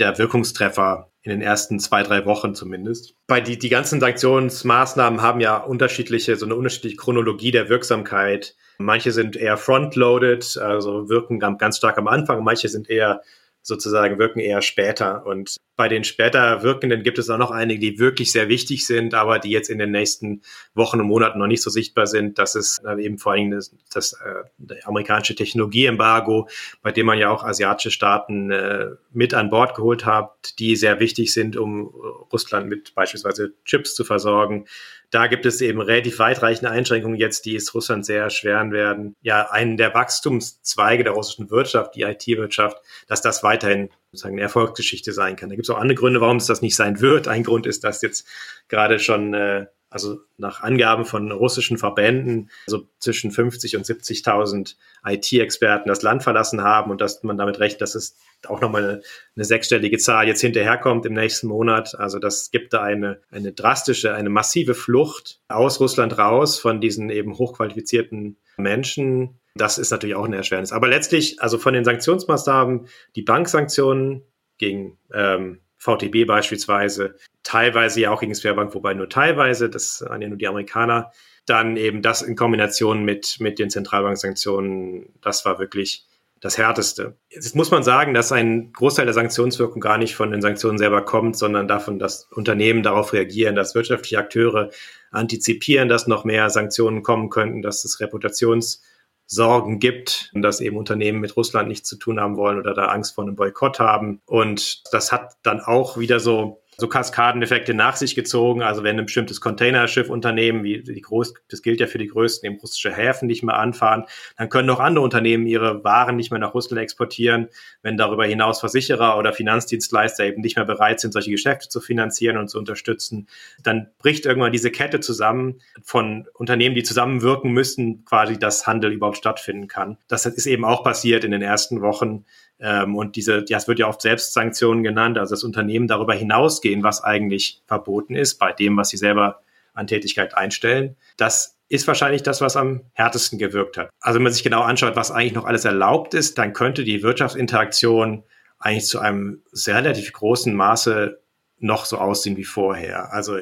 der Wirkungstreffer in den ersten zwei, drei Wochen zumindest. Bei die, die ganzen Sanktionsmaßnahmen haben ja unterschiedliche, so eine unterschiedliche Chronologie der Wirksamkeit. Manche sind eher frontloaded, also wirken ganz stark am Anfang, manche sind eher sozusagen wirken eher später. Und bei den später Wirkenden gibt es auch noch einige, die wirklich sehr wichtig sind, aber die jetzt in den nächsten Wochen und Monaten noch nicht so sichtbar sind. Das ist eben vor allem das, das äh, amerikanische Technologieembargo, bei dem man ja auch asiatische Staaten äh, mit an Bord geholt hat, die sehr wichtig sind, um Russland mit beispielsweise Chips zu versorgen da gibt es eben relativ weitreichende Einschränkungen jetzt, die es Russland sehr erschweren werden. Ja, einen der Wachstumszweige der russischen Wirtschaft, die IT-Wirtschaft, dass das weiterhin sozusagen eine Erfolgsgeschichte sein kann. Da gibt es auch andere Gründe, warum es das nicht sein wird. Ein Grund ist, dass jetzt gerade schon äh, also nach Angaben von russischen Verbänden, so zwischen 50 und 70.000 IT-Experten das Land verlassen haben und dass man damit rechnet, dass es auch nochmal eine, eine sechsstellige Zahl jetzt hinterherkommt im nächsten Monat. Also das gibt da eine, eine drastische, eine massive Flucht aus Russland raus von diesen eben hochqualifizierten Menschen. Das ist natürlich auch eine Erschwernis. Aber letztlich, also von den Sanktionsmaßnahmen, die Banksanktionen gegen ähm, VTB beispielsweise, teilweise ja auch gegen Sperrbank, wobei nur teilweise, das waren ja nur die Amerikaner. Dann eben das in Kombination mit, mit den Zentralbanksanktionen, das war wirklich das Härteste. Jetzt muss man sagen, dass ein Großteil der Sanktionswirkung gar nicht von den Sanktionen selber kommt, sondern davon, dass Unternehmen darauf reagieren, dass wirtschaftliche Akteure antizipieren, dass noch mehr Sanktionen kommen könnten, dass es Reputationssorgen gibt, dass eben Unternehmen mit Russland nichts zu tun haben wollen oder da Angst vor einem Boykott haben. Und das hat dann auch wieder so so Kaskadeneffekte nach sich gezogen. Also wenn ein bestimmtes Containerschiffunternehmen, wie die groß, das gilt ja für die größten eben russische Häfen nicht mehr anfahren, dann können auch andere Unternehmen ihre Waren nicht mehr nach Russland exportieren, wenn darüber hinaus Versicherer oder Finanzdienstleister eben nicht mehr bereit sind, solche Geschäfte zu finanzieren und zu unterstützen. Dann bricht irgendwann diese Kette zusammen von Unternehmen, die zusammenwirken müssen, quasi, dass Handel überhaupt stattfinden kann. Das ist eben auch passiert in den ersten Wochen ähm, und diese, ja, es wird ja oft Selbstsanktionen genannt, also das Unternehmen darüber hinausgehen, was eigentlich verboten ist, bei dem, was sie selber an Tätigkeit einstellen. Das ist wahrscheinlich das, was am härtesten gewirkt hat. Also wenn man sich genau anschaut, was eigentlich noch alles erlaubt ist, dann könnte die Wirtschaftsinteraktion eigentlich zu einem sehr relativ großen Maße noch so aussehen wie vorher. Also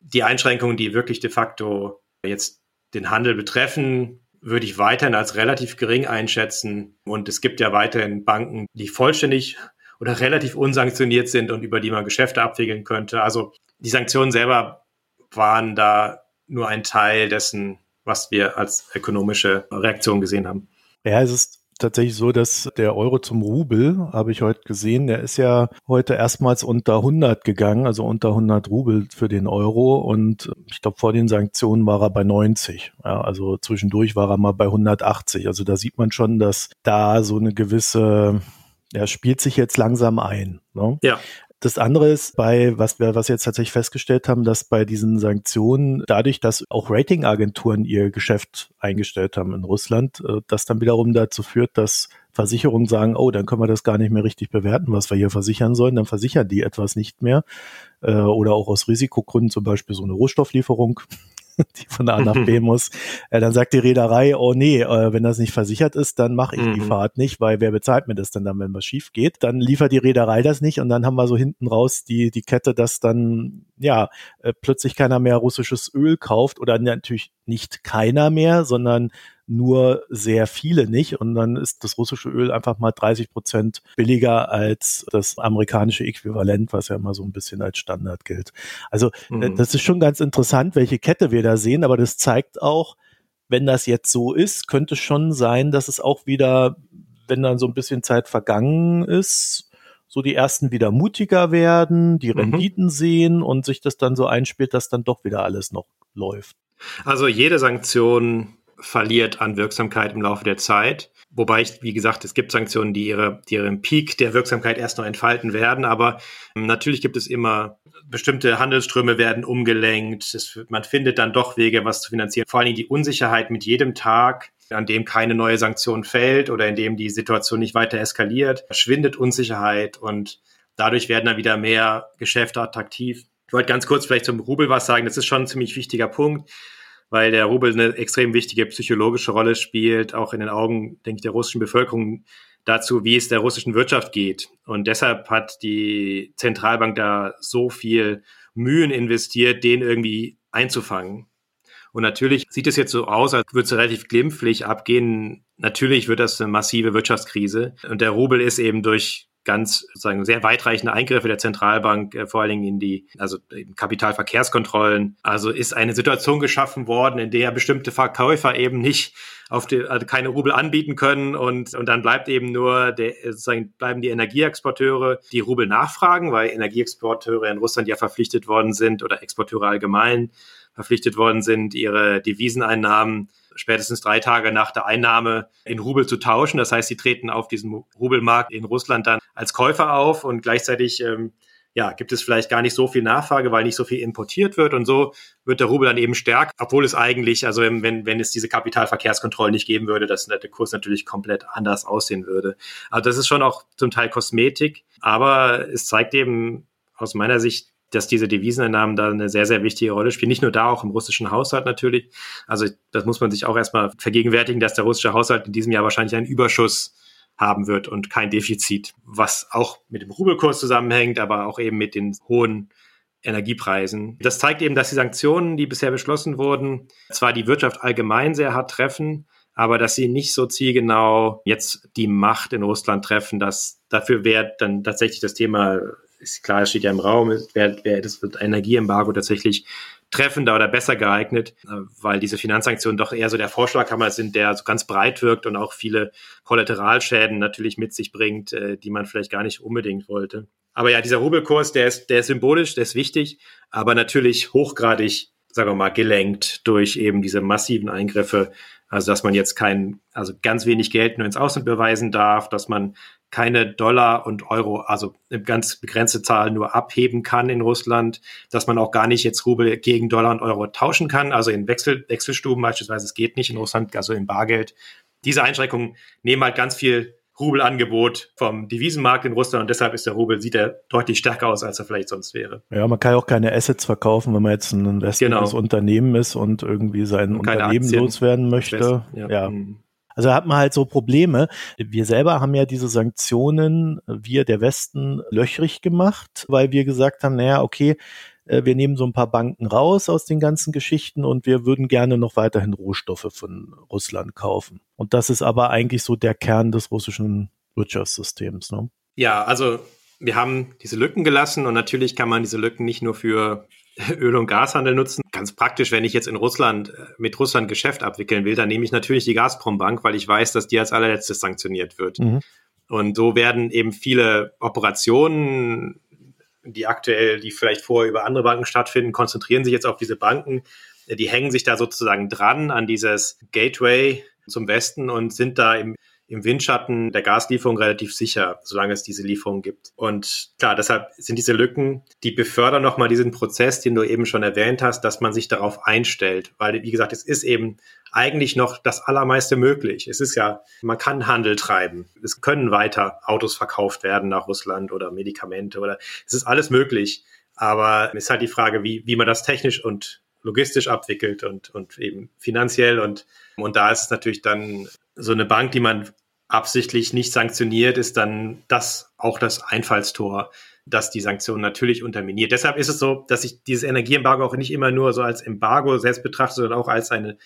die Einschränkungen, die wirklich de facto jetzt den Handel betreffen, würde ich weiterhin als relativ gering einschätzen. Und es gibt ja weiterhin Banken, die vollständig oder relativ unsanktioniert sind und über die man Geschäfte abwickeln könnte. Also die Sanktionen selber waren da nur ein Teil dessen, was wir als ökonomische Reaktion gesehen haben. Ja, es ist tatsächlich so, dass der Euro zum Rubel, habe ich heute gesehen, der ist ja heute erstmals unter 100 gegangen, also unter 100 Rubel für den Euro und ich glaube vor den Sanktionen war er bei 90. Ja, also zwischendurch war er mal bei 180. Also da sieht man schon, dass da so eine gewisse, ja, spielt sich jetzt langsam ein. Ne? Ja. Das andere ist bei, was wir, was wir jetzt tatsächlich festgestellt haben, dass bei diesen Sanktionen dadurch, dass auch Ratingagenturen ihr Geschäft eingestellt haben in Russland, äh, das dann wiederum dazu führt, dass Versicherungen sagen, oh, dann können wir das gar nicht mehr richtig bewerten, was wir hier versichern sollen, dann versichern die etwas nicht mehr. Äh, oder auch aus Risikogründen zum Beispiel so eine Rohstofflieferung die von A nach B muss, äh, dann sagt die Reederei, oh nee, äh, wenn das nicht versichert ist, dann mache ich mhm. die Fahrt nicht, weil wer bezahlt mir das denn dann, wenn was schief geht? Dann liefert die Reederei das nicht und dann haben wir so hinten raus die, die Kette, dass dann ja äh, plötzlich keiner mehr russisches Öl kauft oder natürlich nicht keiner mehr, sondern nur sehr viele nicht. Und dann ist das russische Öl einfach mal 30 Prozent billiger als das amerikanische Äquivalent, was ja immer so ein bisschen als Standard gilt. Also äh, mhm. das ist schon ganz interessant, welche Kette wir da sehen, aber das zeigt auch, wenn das jetzt so ist, könnte schon sein, dass es auch wieder, wenn dann so ein bisschen Zeit vergangen ist, so die ersten wieder mutiger werden, die mhm. Renditen mhm. sehen und sich das dann so einspielt, dass dann doch wieder alles noch läuft. Also jede Sanktion verliert an Wirksamkeit im Laufe der Zeit. Wobei ich, wie gesagt, es gibt Sanktionen, die ihre, die ihren Peak der Wirksamkeit erst noch entfalten werden. Aber ähm, natürlich gibt es immer bestimmte Handelsströme werden umgelenkt. Es, man findet dann doch Wege, was zu finanzieren. Vor allen Dingen die Unsicherheit mit jedem Tag, an dem keine neue Sanktion fällt oder in dem die Situation nicht weiter eskaliert, schwindet Unsicherheit und dadurch werden dann wieder mehr Geschäfte attraktiv. Ich wollte ganz kurz vielleicht zum Rubel was sagen. Das ist schon ein ziemlich wichtiger Punkt weil der Rubel eine extrem wichtige psychologische Rolle spielt, auch in den Augen, denke ich, der russischen Bevölkerung dazu, wie es der russischen Wirtschaft geht. Und deshalb hat die Zentralbank da so viel Mühen investiert, den irgendwie einzufangen. Und natürlich sieht es jetzt so aus, als würde es relativ glimpflich abgehen. Natürlich wird das eine massive Wirtschaftskrise. Und der Rubel ist eben durch ganz sozusagen sehr weitreichende Eingriffe der Zentralbank, äh, vor allen Dingen in die, also Kapitalverkehrskontrollen. Also ist eine Situation geschaffen worden, in der bestimmte Verkäufer eben nicht auf die, also keine Rubel anbieten können und, und dann bleibt eben nur der, sozusagen bleiben die Energieexporteure, die Rubel nachfragen, weil Energieexporteure in Russland ja verpflichtet worden sind oder Exporteure allgemein verpflichtet worden sind, ihre Deviseneinnahmen spätestens drei Tage nach der Einnahme in Rubel zu tauschen. Das heißt, sie treten auf diesem Rubelmarkt in Russland dann als Käufer auf und gleichzeitig ähm, ja, gibt es vielleicht gar nicht so viel Nachfrage, weil nicht so viel importiert wird und so wird der Rubel dann eben stärker, obwohl es eigentlich, also wenn, wenn es diese Kapitalverkehrskontrollen nicht geben würde, dass der Kurs natürlich komplett anders aussehen würde. Also das ist schon auch zum Teil Kosmetik, aber es zeigt eben aus meiner Sicht dass diese Deviseneinnahmen da eine sehr, sehr wichtige Rolle spielen. Nicht nur da, auch im russischen Haushalt natürlich. Also das muss man sich auch erstmal vergegenwärtigen, dass der russische Haushalt in diesem Jahr wahrscheinlich einen Überschuss haben wird und kein Defizit, was auch mit dem Rubelkurs zusammenhängt, aber auch eben mit den hohen Energiepreisen. Das zeigt eben, dass die Sanktionen, die bisher beschlossen wurden, zwar die Wirtschaft allgemein sehr hart treffen, aber dass sie nicht so zielgenau jetzt die Macht in Russland treffen, dass dafür wäre dann tatsächlich das Thema ist klar, es steht ja im Raum, wäre wär das Energieembargo tatsächlich treffender oder besser geeignet, äh, weil diese Finanzsanktionen doch eher so der Vorschlaghammer sind, der so ganz breit wirkt und auch viele Kollateralschäden natürlich mit sich bringt, äh, die man vielleicht gar nicht unbedingt wollte. Aber ja, dieser Rubelkurs, der ist, der ist symbolisch, der ist wichtig, aber natürlich hochgradig, sagen wir mal, gelenkt durch eben diese massiven Eingriffe. Also, dass man jetzt kein, also ganz wenig Geld nur ins Ausland beweisen darf, dass man keine Dollar und Euro, also eine ganz begrenzte Zahl nur abheben kann in Russland, dass man auch gar nicht jetzt Rubel gegen Dollar und Euro tauschen kann, also in Wechsel, Wechselstuben beispielsweise, es geht nicht in Russland, also in Bargeld. Diese Einschränkungen nehmen halt ganz viel Rubelangebot vom Devisenmarkt in Russland und deshalb ist der Rubel, sieht er deutlich stärker aus, als er vielleicht sonst wäre. Ja, man kann ja auch keine Assets verkaufen, wenn man jetzt ein investmendes genau. Unternehmen ist und irgendwie sein Unternehmen Aktien. loswerden möchte. Ja. ja. Also hat man halt so Probleme. Wir selber haben ja diese Sanktionen, wir der Westen, löchrig gemacht, weil wir gesagt haben, naja, okay, äh, wir nehmen so ein paar Banken raus aus den ganzen Geschichten und wir würden gerne noch weiterhin Rohstoffe von Russland kaufen. Und das ist aber eigentlich so der Kern des russischen Wirtschaftssystems. Ne? Ja, also wir haben diese Lücken gelassen und natürlich kann man diese Lücken nicht nur für Öl- und Gashandel nutzen. Ganz praktisch, wenn ich jetzt in Russland äh, mit Russland Geschäft abwickeln will, dann nehme ich natürlich die Gazprom-Bank, weil ich weiß, dass die als allerletztes sanktioniert wird. Mhm. Und so werden eben viele Operationen, die aktuell, die vielleicht vorher über andere Banken stattfinden, konzentrieren sich jetzt auf diese Banken. Die hängen sich da sozusagen dran an dieses Gateway zum Westen und sind da im im Windschatten der Gaslieferung relativ sicher, solange es diese Lieferung gibt. Und klar, deshalb sind diese Lücken, die befördern nochmal diesen Prozess, den du eben schon erwähnt hast, dass man sich darauf einstellt. Weil, wie gesagt, es ist eben eigentlich noch das Allermeiste möglich. Es ist ja, man kann Handel treiben. Es können weiter Autos verkauft werden nach Russland oder Medikamente oder es ist alles möglich. Aber es ist halt die Frage, wie, wie man das technisch und logistisch abwickelt und, und eben finanziell. Und, und da ist es natürlich dann so eine Bank, die man absichtlich nicht sanktioniert, ist dann das auch das Einfallstor, das die Sanktionen natürlich unterminiert. Deshalb ist es so, dass ich dieses Energieembargo auch nicht immer nur so als Embargo selbst betrachte, sondern auch als eine,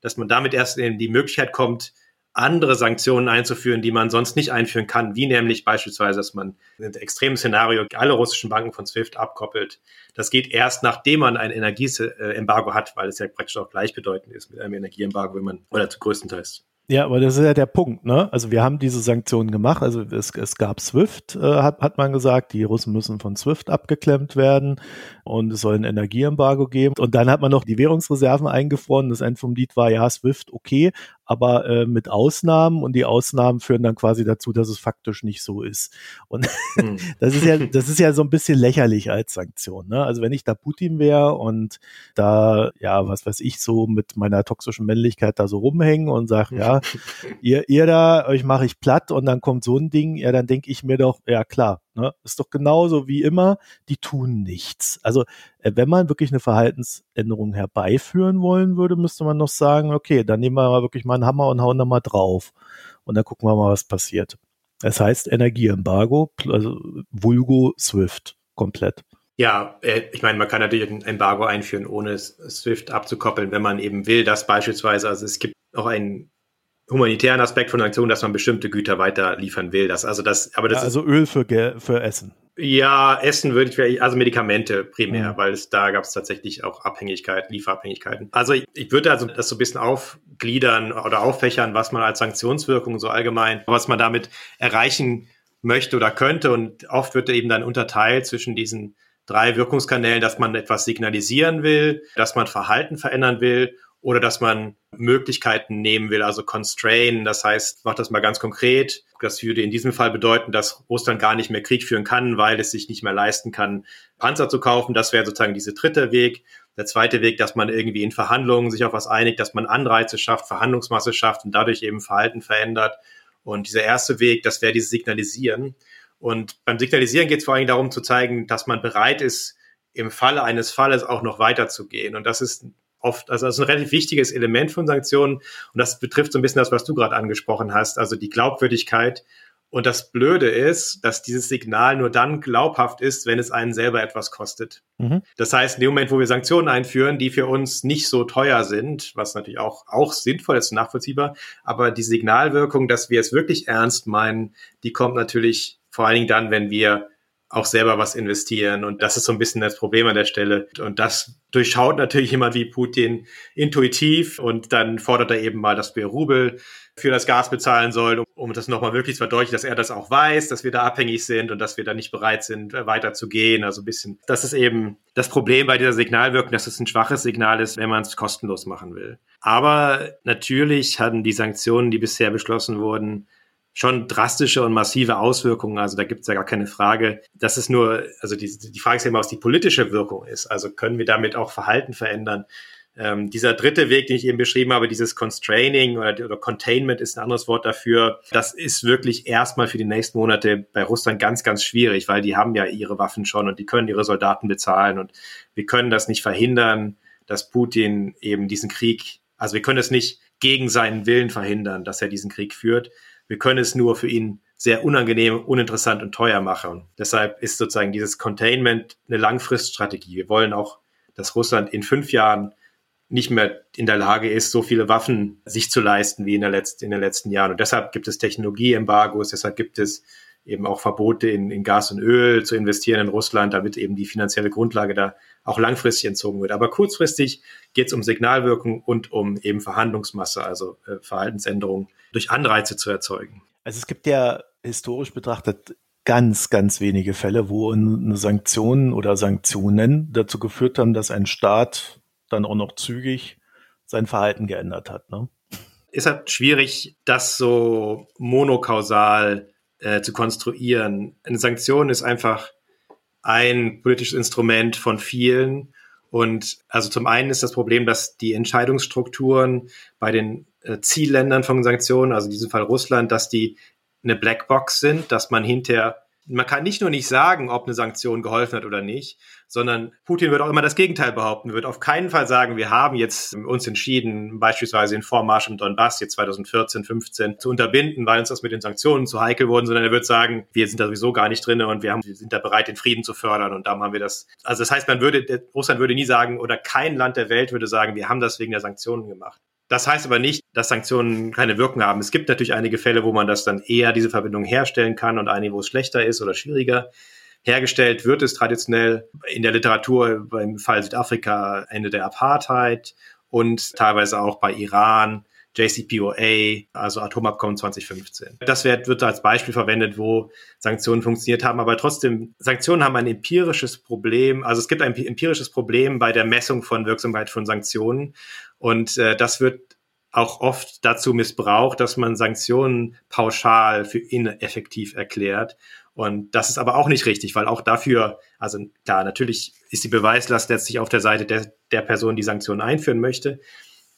dass man damit erst in die Möglichkeit kommt, andere Sanktionen einzuführen, die man sonst nicht einführen kann, wie nämlich beispielsweise, dass man in extremen Szenario alle russischen Banken von SWIFT abkoppelt. Das geht erst, nachdem man ein Energieembargo hat, weil es ja praktisch auch gleichbedeutend ist mit einem Energieembargo, wenn man, oder zu größtenteils. Ja, aber das ist ja der Punkt, ne? Also wir haben diese Sanktionen gemacht, also es, es gab SWIFT, äh, hat, hat man gesagt, die Russen müssen von SWIFT abgeklemmt werden und es soll ein Energieembargo geben. Und dann hat man noch die Währungsreserven eingefroren. Das Ende vom Lied war, ja, SWIFT okay, aber äh, mit Ausnahmen und die Ausnahmen führen dann quasi dazu, dass es faktisch nicht so ist. Und mhm. das ist ja, das ist ja so ein bisschen lächerlich als Sanktion. Ne? Also wenn ich da Putin wäre und da, ja, was weiß ich, so mit meiner toxischen Männlichkeit da so rumhängen und sage, ja, ihr, ihr da, euch mache ich platt und dann kommt so ein Ding, ja, dann denke ich mir doch, ja klar, Ne? Ist doch genauso wie immer, die tun nichts. Also äh, wenn man wirklich eine Verhaltensänderung herbeiführen wollen würde, müsste man noch sagen, okay, dann nehmen wir mal wirklich mal einen Hammer und hauen da mal drauf. Und dann gucken wir mal, was passiert. Es heißt Energieembargo, also Vulgo Swift komplett. Ja, äh, ich meine, man kann natürlich ein Embargo einführen, ohne SWIFT abzukoppeln, wenn man eben will, dass beispielsweise, also es gibt auch ein humanitären Aspekt von Sanktionen, dass man bestimmte Güter weiter liefern will. Das, also das, aber das ja, also Öl für, für Essen. Ja, Essen würde ich, also Medikamente primär, mhm. weil es da gab es tatsächlich auch Abhängigkeiten, Lieferabhängigkeiten. Also ich, ich würde also das so ein bisschen aufgliedern oder auffächern, was man als Sanktionswirkung so allgemein, was man damit erreichen möchte oder könnte. Und oft wird eben dann unterteilt zwischen diesen drei Wirkungskanälen, dass man etwas signalisieren will, dass man Verhalten verändern will oder dass man Möglichkeiten nehmen will, also constrain. Das heißt, macht das mal ganz konkret. Das würde in diesem Fall bedeuten, dass Russland gar nicht mehr Krieg führen kann, weil es sich nicht mehr leisten kann, Panzer zu kaufen. Das wäre sozusagen dieser dritte Weg. Der zweite Weg, dass man irgendwie in Verhandlungen sich auf was einigt, dass man Anreize schafft, Verhandlungsmasse schafft und dadurch eben Verhalten verändert. Und dieser erste Weg, das wäre dieses Signalisieren. Und beim Signalisieren geht es vor allem darum zu zeigen, dass man bereit ist, im Falle eines Falles auch noch weiterzugehen. Und das ist oft, also das ist ein relativ wichtiges Element von Sanktionen und das betrifft so ein bisschen das, was du gerade angesprochen hast, also die Glaubwürdigkeit. Und das Blöde ist, dass dieses Signal nur dann glaubhaft ist, wenn es einen selber etwas kostet. Mhm. Das heißt, in dem Moment, wo wir Sanktionen einführen, die für uns nicht so teuer sind, was natürlich auch, auch sinnvoll ist und nachvollziehbar, aber die Signalwirkung, dass wir es wirklich ernst meinen, die kommt natürlich vor allen Dingen dann, wenn wir auch selber was investieren. Und das ist so ein bisschen das Problem an der Stelle. Und das durchschaut natürlich jemand wie Putin intuitiv und dann fordert er eben mal, dass wir Rubel für das Gas bezahlen sollen, um das nochmal wirklich zu verdeutlichen, dass er das auch weiß, dass wir da abhängig sind und dass wir da nicht bereit sind, weiter zu gehen. Also ein bisschen, das ist eben das Problem bei dieser Signalwirkung, dass es ein schwaches Signal ist, wenn man es kostenlos machen will. Aber natürlich hatten die Sanktionen, die bisher beschlossen wurden, schon drastische und massive Auswirkungen. Also da gibt es ja gar keine Frage. Das ist nur, also die, die Frage ist ja immer, was die politische Wirkung ist. Also können wir damit auch Verhalten verändern? Ähm, dieser dritte Weg, den ich eben beschrieben habe, dieses Constraining oder, oder Containment ist ein anderes Wort dafür. Das ist wirklich erstmal für die nächsten Monate bei Russland ganz, ganz schwierig, weil die haben ja ihre Waffen schon und die können ihre Soldaten bezahlen und wir können das nicht verhindern, dass Putin eben diesen Krieg, also wir können es nicht gegen seinen Willen verhindern, dass er diesen Krieg führt. Wir können es nur für ihn sehr unangenehm, uninteressant und teuer machen. Deshalb ist sozusagen dieses Containment eine Langfriststrategie. Wir wollen auch, dass Russland in fünf Jahren nicht mehr in der Lage ist, so viele Waffen sich zu leisten wie in, der letzten, in den letzten Jahren. Und deshalb gibt es Technologieembargos, deshalb gibt es eben auch Verbote in, in Gas und Öl zu investieren in Russland, damit eben die finanzielle Grundlage da auch langfristig entzogen wird. Aber kurzfristig geht es um Signalwirkung und um eben Verhandlungsmasse, also äh, Verhaltensänderungen durch Anreize zu erzeugen. Also es gibt ja historisch betrachtet ganz, ganz wenige Fälle, wo eine Sanktion oder Sanktionen dazu geführt haben, dass ein Staat dann auch noch zügig sein Verhalten geändert hat. Ne? ist halt schwierig, das so monokausal äh, zu konstruieren. Eine Sanktion ist einfach ein politisches Instrument von vielen. Und also zum einen ist das Problem, dass die Entscheidungsstrukturen bei den äh, Zielländern von Sanktionen, also in diesem Fall Russland, dass die eine Blackbox sind, dass man hinterher man kann nicht nur nicht sagen, ob eine Sanktion geholfen hat oder nicht, sondern Putin wird auch immer das Gegenteil behaupten, wird auf keinen Fall sagen, wir haben jetzt uns entschieden, beispielsweise den Vormarsch im Donbass jetzt 2014, 15 zu unterbinden, weil uns das mit den Sanktionen zu heikel wurden, sondern er wird sagen, wir sind da sowieso gar nicht drin und wir, haben, wir sind da bereit, den Frieden zu fördern und darum haben wir das. Also das heißt, man würde, Russland würde nie sagen oder kein Land der Welt würde sagen, wir haben das wegen der Sanktionen gemacht. Das heißt aber nicht, dass Sanktionen keine Wirkung haben. Es gibt natürlich einige Fälle, wo man das dann eher diese Verbindung herstellen kann und einige, wo es schlechter ist oder schwieriger. Hergestellt wird es traditionell in der Literatur beim Fall Südafrika Ende der Apartheid und teilweise auch bei Iran JCPOA, also Atomabkommen 2015. Das wird, wird als Beispiel verwendet, wo Sanktionen funktioniert haben, aber trotzdem, Sanktionen haben ein empirisches Problem, also es gibt ein empirisches Problem bei der Messung von Wirksamkeit von Sanktionen und äh, das wird auch oft dazu missbraucht, dass man Sanktionen pauschal für ineffektiv erklärt. Und das ist aber auch nicht richtig, weil auch dafür, also klar, natürlich ist die Beweislast letztlich auf der Seite der, der Person, die Sanktionen einführen möchte.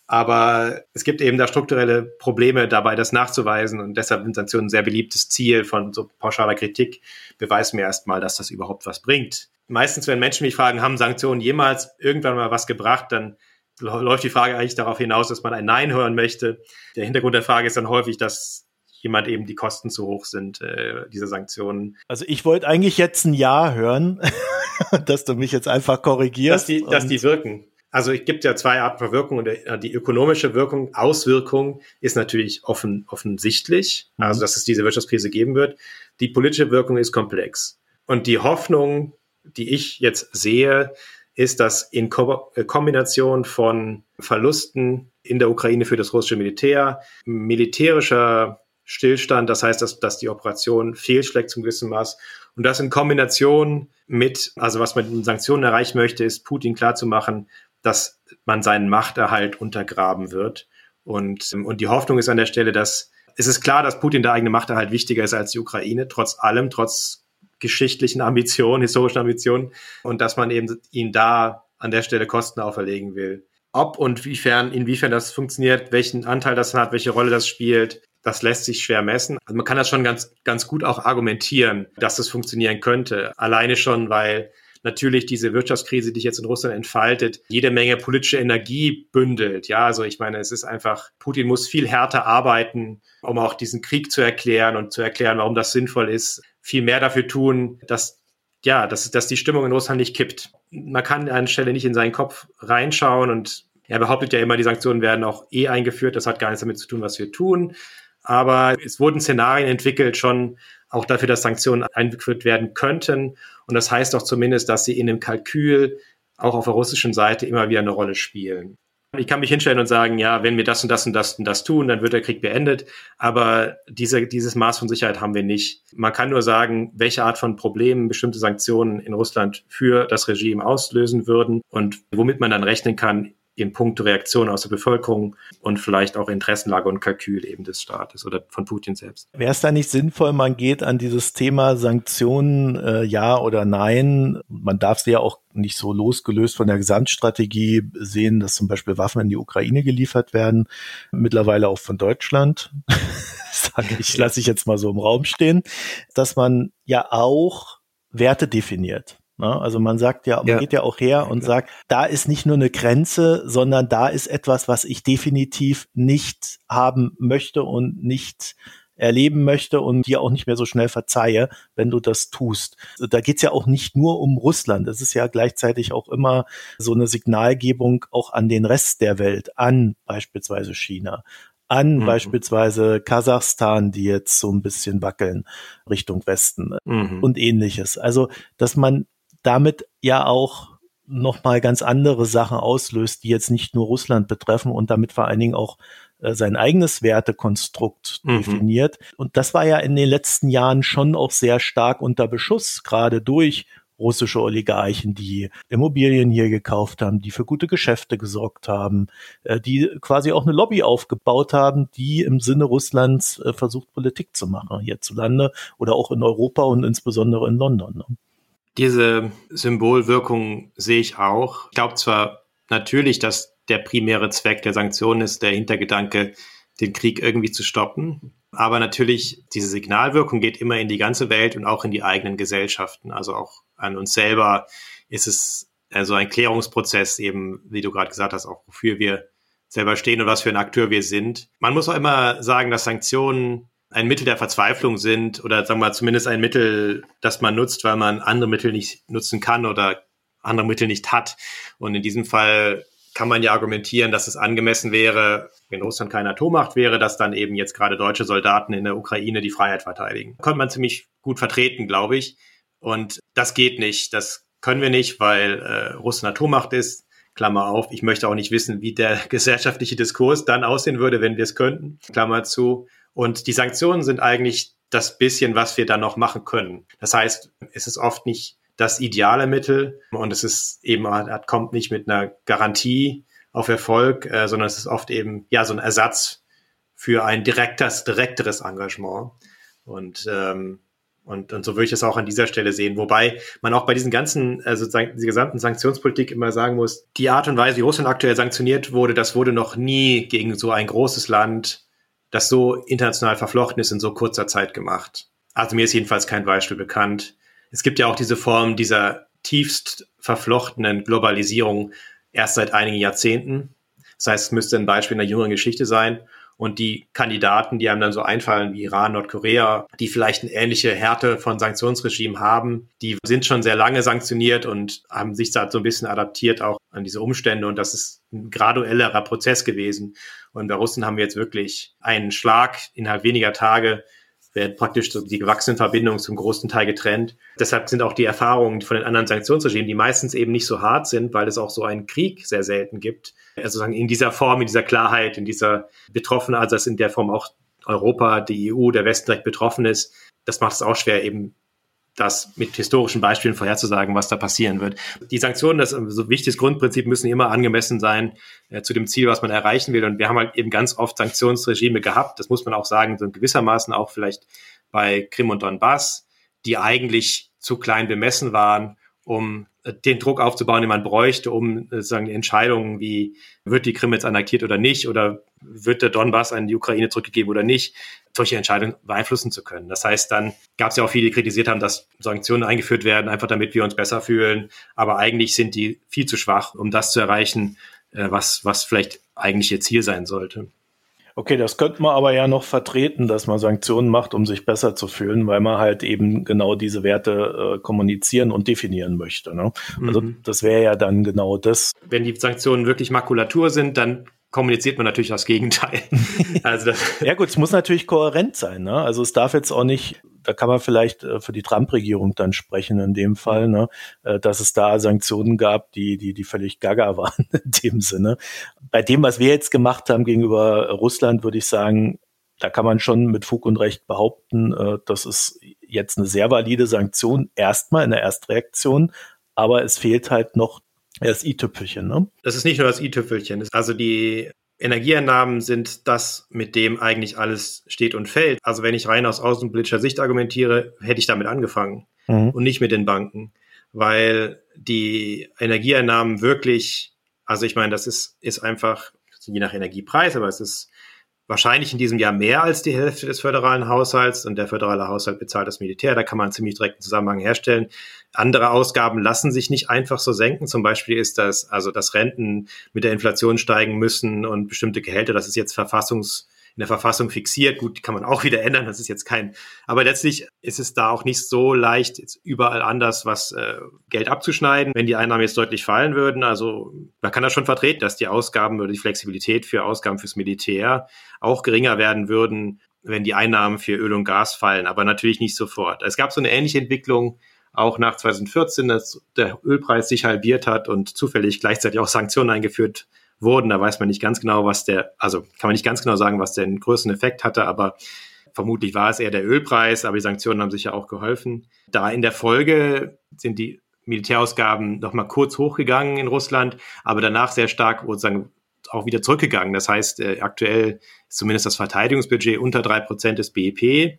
Aber es gibt eben da strukturelle Probleme dabei, das nachzuweisen. Und deshalb sind Sanktionen ein sehr beliebtes Ziel von so pauschaler Kritik. Beweis mir erstmal, dass das überhaupt was bringt. Meistens, wenn Menschen mich fragen, haben Sanktionen jemals irgendwann mal was gebracht, dann läuft die Frage eigentlich darauf hinaus, dass man ein Nein hören möchte. Der Hintergrund der Frage ist dann häufig, dass jemand eben die Kosten zu hoch sind, äh, diese Sanktionen. Also ich wollte eigentlich jetzt ein Ja hören, dass du mich jetzt einfach korrigierst. Dass die, dass die wirken. Also es gibt ja zwei Arten von Wirkung und äh, die ökonomische Wirkung, Auswirkung ist natürlich offen, offensichtlich, mhm. also dass es diese Wirtschaftskrise geben wird. Die politische Wirkung ist komplex. Und die Hoffnung, die ich jetzt sehe, ist, dass in Ko äh, Kombination von Verlusten in der Ukraine für das russische Militär, militärischer Stillstand, das heißt, dass, dass die Operation fehlschlägt zum gewissen Maß und das in Kombination mit, also was man mit Sanktionen erreichen möchte, ist Putin klarzumachen, dass man seinen Machterhalt untergraben wird. Und, und die Hoffnung ist an der Stelle, dass es ist klar, dass Putin der eigene Machterhalt wichtiger ist als die Ukraine, trotz allem, trotz geschichtlichen Ambitionen, historischen Ambitionen, und dass man eben ihn da an der Stelle Kosten auferlegen will. Ob und wiefern, inwiefern das funktioniert, welchen Anteil das hat, welche Rolle das spielt, das lässt sich schwer messen. Also man kann das schon ganz, ganz gut auch argumentieren, dass das funktionieren könnte. Alleine schon, weil natürlich diese Wirtschaftskrise, die sich jetzt in Russland entfaltet, jede Menge politische Energie bündelt. Ja, also ich meine, es ist einfach, Putin muss viel härter arbeiten, um auch diesen Krieg zu erklären und zu erklären, warum das sinnvoll ist. Viel mehr dafür tun, dass ja, dass, dass die Stimmung in Russland nicht kippt. Man kann an Stelle nicht in seinen Kopf reinschauen und er behauptet ja immer, die Sanktionen werden auch eh eingeführt. Das hat gar nichts damit zu tun, was wir tun. Aber es wurden Szenarien entwickelt, schon auch dafür, dass Sanktionen eingeführt werden könnten. Und das heißt doch zumindest, dass sie in dem Kalkül auch auf der russischen Seite immer wieder eine Rolle spielen. Ich kann mich hinstellen und sagen, ja, wenn wir das und das und das und das tun, dann wird der Krieg beendet. Aber diese, dieses Maß von Sicherheit haben wir nicht. Man kann nur sagen, welche Art von Problemen bestimmte Sanktionen in Russland für das Regime auslösen würden und womit man dann rechnen kann, in puncto Reaktion aus der Bevölkerung und vielleicht auch Interessenlage und Kalkül eben des Staates oder von Putin selbst. Wäre es da nicht sinnvoll, man geht an dieses Thema Sanktionen äh, ja oder nein? Man darf sie ja auch nicht so losgelöst von der Gesamtstrategie sehen, dass zum Beispiel Waffen in die Ukraine geliefert werden, mittlerweile auch von Deutschland. Sage ich, lasse ich jetzt mal so im Raum stehen, dass man ja auch Werte definiert. Ne? Also man sagt ja, man ja. geht ja auch her und sagt, da ist nicht nur eine Grenze, sondern da ist etwas, was ich definitiv nicht haben möchte und nicht erleben möchte und dir auch nicht mehr so schnell verzeihe, wenn du das tust. Da geht's ja auch nicht nur um Russland. Es ist ja gleichzeitig auch immer so eine Signalgebung auch an den Rest der Welt, an beispielsweise China, an mhm. beispielsweise Kasachstan, die jetzt so ein bisschen wackeln Richtung Westen mhm. und ähnliches. Also, dass man damit ja auch nochmal ganz andere Sachen auslöst, die jetzt nicht nur Russland betreffen und damit vor allen Dingen auch äh, sein eigenes Wertekonstrukt mhm. definiert. Und das war ja in den letzten Jahren schon auch sehr stark unter Beschuss, gerade durch russische Oligarchen, die Immobilien hier gekauft haben, die für gute Geschäfte gesorgt haben, äh, die quasi auch eine Lobby aufgebaut haben, die im Sinne Russlands äh, versucht, Politik zu machen hierzulande oder auch in Europa und insbesondere in London. Ne? Diese Symbolwirkung sehe ich auch. Ich glaube zwar natürlich, dass der primäre Zweck der Sanktionen ist, der Hintergedanke, den Krieg irgendwie zu stoppen. Aber natürlich, diese Signalwirkung geht immer in die ganze Welt und auch in die eigenen Gesellschaften. Also auch an uns selber ist es also ein Klärungsprozess eben, wie du gerade gesagt hast, auch wofür wir selber stehen und was für ein Akteur wir sind. Man muss auch immer sagen, dass Sanktionen ein Mittel der Verzweiflung sind oder sagen wir mal zumindest ein Mittel, das man nutzt, weil man andere Mittel nicht nutzen kann oder andere Mittel nicht hat. Und in diesem Fall kann man ja argumentieren, dass es angemessen wäre, wenn Russland keine Atommacht wäre, dass dann eben jetzt gerade deutsche Soldaten in der Ukraine die Freiheit verteidigen. Konnte man ziemlich gut vertreten, glaube ich. Und das geht nicht. Das können wir nicht, weil äh, Russland Atommacht ist. Klammer auf. Ich möchte auch nicht wissen, wie der gesellschaftliche Diskurs dann aussehen würde, wenn wir es könnten. Klammer zu. Und die Sanktionen sind eigentlich das bisschen, was wir dann noch machen können. Das heißt, es ist oft nicht das ideale Mittel und es ist eben, kommt nicht mit einer Garantie auf Erfolg, äh, sondern es ist oft eben ja so ein Ersatz für ein direktes, direkteres Engagement. Und, ähm, und, und so würde ich es auch an dieser Stelle sehen. Wobei man auch bei diesen ganzen, also die gesamten Sanktionspolitik immer sagen muss, die Art und Weise, wie Russland aktuell sanktioniert wurde, das wurde noch nie gegen so ein großes Land, das so international verflochten ist, in so kurzer Zeit gemacht. Also mir ist jedenfalls kein Beispiel bekannt es gibt ja auch diese Form dieser tiefst verflochtenen Globalisierung erst seit einigen Jahrzehnten. Das heißt, es müsste ein Beispiel in der jüngeren Geschichte sein. Und die Kandidaten, die einem dann so einfallen, wie Iran, Nordkorea, die vielleicht eine ähnliche Härte von Sanktionsregime haben, die sind schon sehr lange sanktioniert und haben sich da so ein bisschen adaptiert auch an diese Umstände. Und das ist ein graduellerer Prozess gewesen. Und bei Russen haben wir jetzt wirklich einen Schlag innerhalb weniger Tage werden praktisch die gewachsenen Verbindungen zum großen Teil getrennt. Deshalb sind auch die Erfahrungen von den anderen Sanktionsregimen, die meistens eben nicht so hart sind, weil es auch so einen Krieg sehr selten gibt. Also sagen in dieser Form, in dieser Klarheit, in dieser Betroffene, also dass in der Form auch Europa, die EU, der Westen direkt betroffen ist, das macht es auch schwer, eben das mit historischen Beispielen vorherzusagen, was da passieren wird. Die Sanktionen, das ist so wichtiges Grundprinzip, müssen immer angemessen sein äh, zu dem Ziel, was man erreichen will. Und wir haben halt eben ganz oft Sanktionsregime gehabt, das muss man auch sagen, so gewissermaßen auch vielleicht bei Krim und Donbass, die eigentlich zu klein bemessen waren, um äh, den Druck aufzubauen, den man bräuchte, um äh, sozusagen Entscheidungen wie wird die Krim jetzt annektiert oder nicht oder wird der Donbass an die Ukraine zurückgegeben oder nicht, solche Entscheidungen beeinflussen zu können. Das heißt, dann gab es ja auch viele, die kritisiert haben, dass Sanktionen eingeführt werden, einfach damit wir uns besser fühlen. Aber eigentlich sind die viel zu schwach, um das zu erreichen, äh, was, was vielleicht eigentlich ihr Ziel sein sollte. Okay, das könnte man aber ja noch vertreten, dass man Sanktionen macht, um sich besser zu fühlen, weil man halt eben genau diese Werte äh, kommunizieren und definieren möchte. Ne? Also mhm. das wäre ja dann genau das. Wenn die Sanktionen wirklich Makulatur sind, dann kommuniziert man natürlich das Gegenteil. also ja gut, es muss natürlich kohärent sein. Ne? Also es darf jetzt auch nicht, da kann man vielleicht äh, für die Trump-Regierung dann sprechen in dem Fall, ne? Äh, dass es da Sanktionen gab, die, die, die völlig gaga waren in dem Sinne. Bei dem, was wir jetzt gemacht haben gegenüber Russland, würde ich sagen, da kann man schon mit Fug und Recht behaupten, äh, das ist jetzt eine sehr valide Sanktion, erstmal in der Erstreaktion, aber es fehlt halt noch das i-Tüpfelchen, ne? Das ist nicht nur das i-Tüpfelchen. Also die Energieeinnahmen sind das, mit dem eigentlich alles steht und fällt. Also wenn ich rein aus außenpolitischer Sicht argumentiere, hätte ich damit angefangen mhm. und nicht mit den Banken, weil die Energieeinnahmen wirklich, also ich meine, das ist, ist einfach je nach Energiepreis, aber es ist wahrscheinlich in diesem Jahr mehr als die Hälfte des föderalen Haushalts und der föderale Haushalt bezahlt das Militär. Da kann man einen ziemlich direkten Zusammenhang herstellen. Andere Ausgaben lassen sich nicht einfach so senken. Zum Beispiel ist das, also dass Renten mit der Inflation steigen müssen und bestimmte Gehälter, das ist jetzt verfassungs in der Verfassung fixiert. Gut, die kann man auch wieder ändern, das ist jetzt kein. Aber letztlich ist es da auch nicht so leicht, jetzt überall anders was äh, Geld abzuschneiden, wenn die Einnahmen jetzt deutlich fallen würden. Also man kann das schon vertreten, dass die Ausgaben oder die Flexibilität für Ausgaben fürs Militär auch geringer werden würden, wenn die Einnahmen für Öl und Gas fallen, aber natürlich nicht sofort. Es gab so eine ähnliche Entwicklung auch nach 2014, dass der Ölpreis sich halbiert hat und zufällig gleichzeitig auch Sanktionen eingeführt wurden. Da weiß man nicht ganz genau, was der, also kann man nicht ganz genau sagen, was den größten Effekt hatte, aber vermutlich war es eher der Ölpreis, aber die Sanktionen haben sich ja auch geholfen. Da in der Folge sind die Militärausgaben noch mal kurz hochgegangen in Russland, aber danach sehr stark sozusagen auch wieder zurückgegangen. Das heißt, äh, aktuell ist zumindest das Verteidigungsbudget unter drei Prozent des BIP.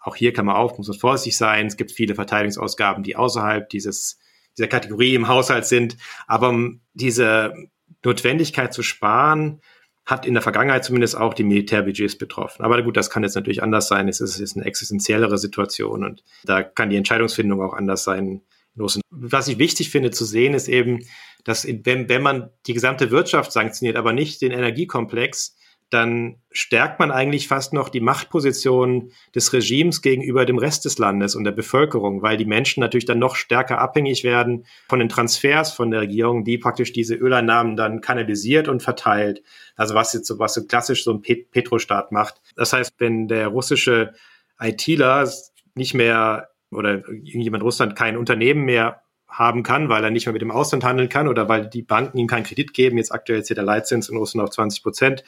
Auch hier kann man auch, muss man vorsichtig sein. Es gibt viele Verteidigungsausgaben, die außerhalb dieses, dieser Kategorie im Haushalt sind. Aber diese Notwendigkeit zu sparen, hat in der Vergangenheit zumindest auch die Militärbudgets betroffen. Aber gut, das kann jetzt natürlich anders sein. Es ist, ist eine existenziellere Situation und da kann die Entscheidungsfindung auch anders sein. Was ich wichtig finde zu sehen, ist eben, dass wenn, wenn man die gesamte Wirtschaft sanktioniert, aber nicht den Energiekomplex, dann stärkt man eigentlich fast noch die Machtposition des Regimes gegenüber dem Rest des Landes und der Bevölkerung, weil die Menschen natürlich dann noch stärker abhängig werden von den Transfers von der Regierung, die praktisch diese Öleinnahmen dann kanalisiert und verteilt. Also was jetzt so, was so klassisch so ein Pet Petrostaat macht. Das heißt, wenn der russische ITler nicht mehr oder irgendjemand in Russland kein Unternehmen mehr haben kann, weil er nicht mehr mit dem Ausland handeln kann oder weil die Banken ihm keinen Kredit geben. Jetzt aktuell hier der Leitzins in Russland auf 20 Prozent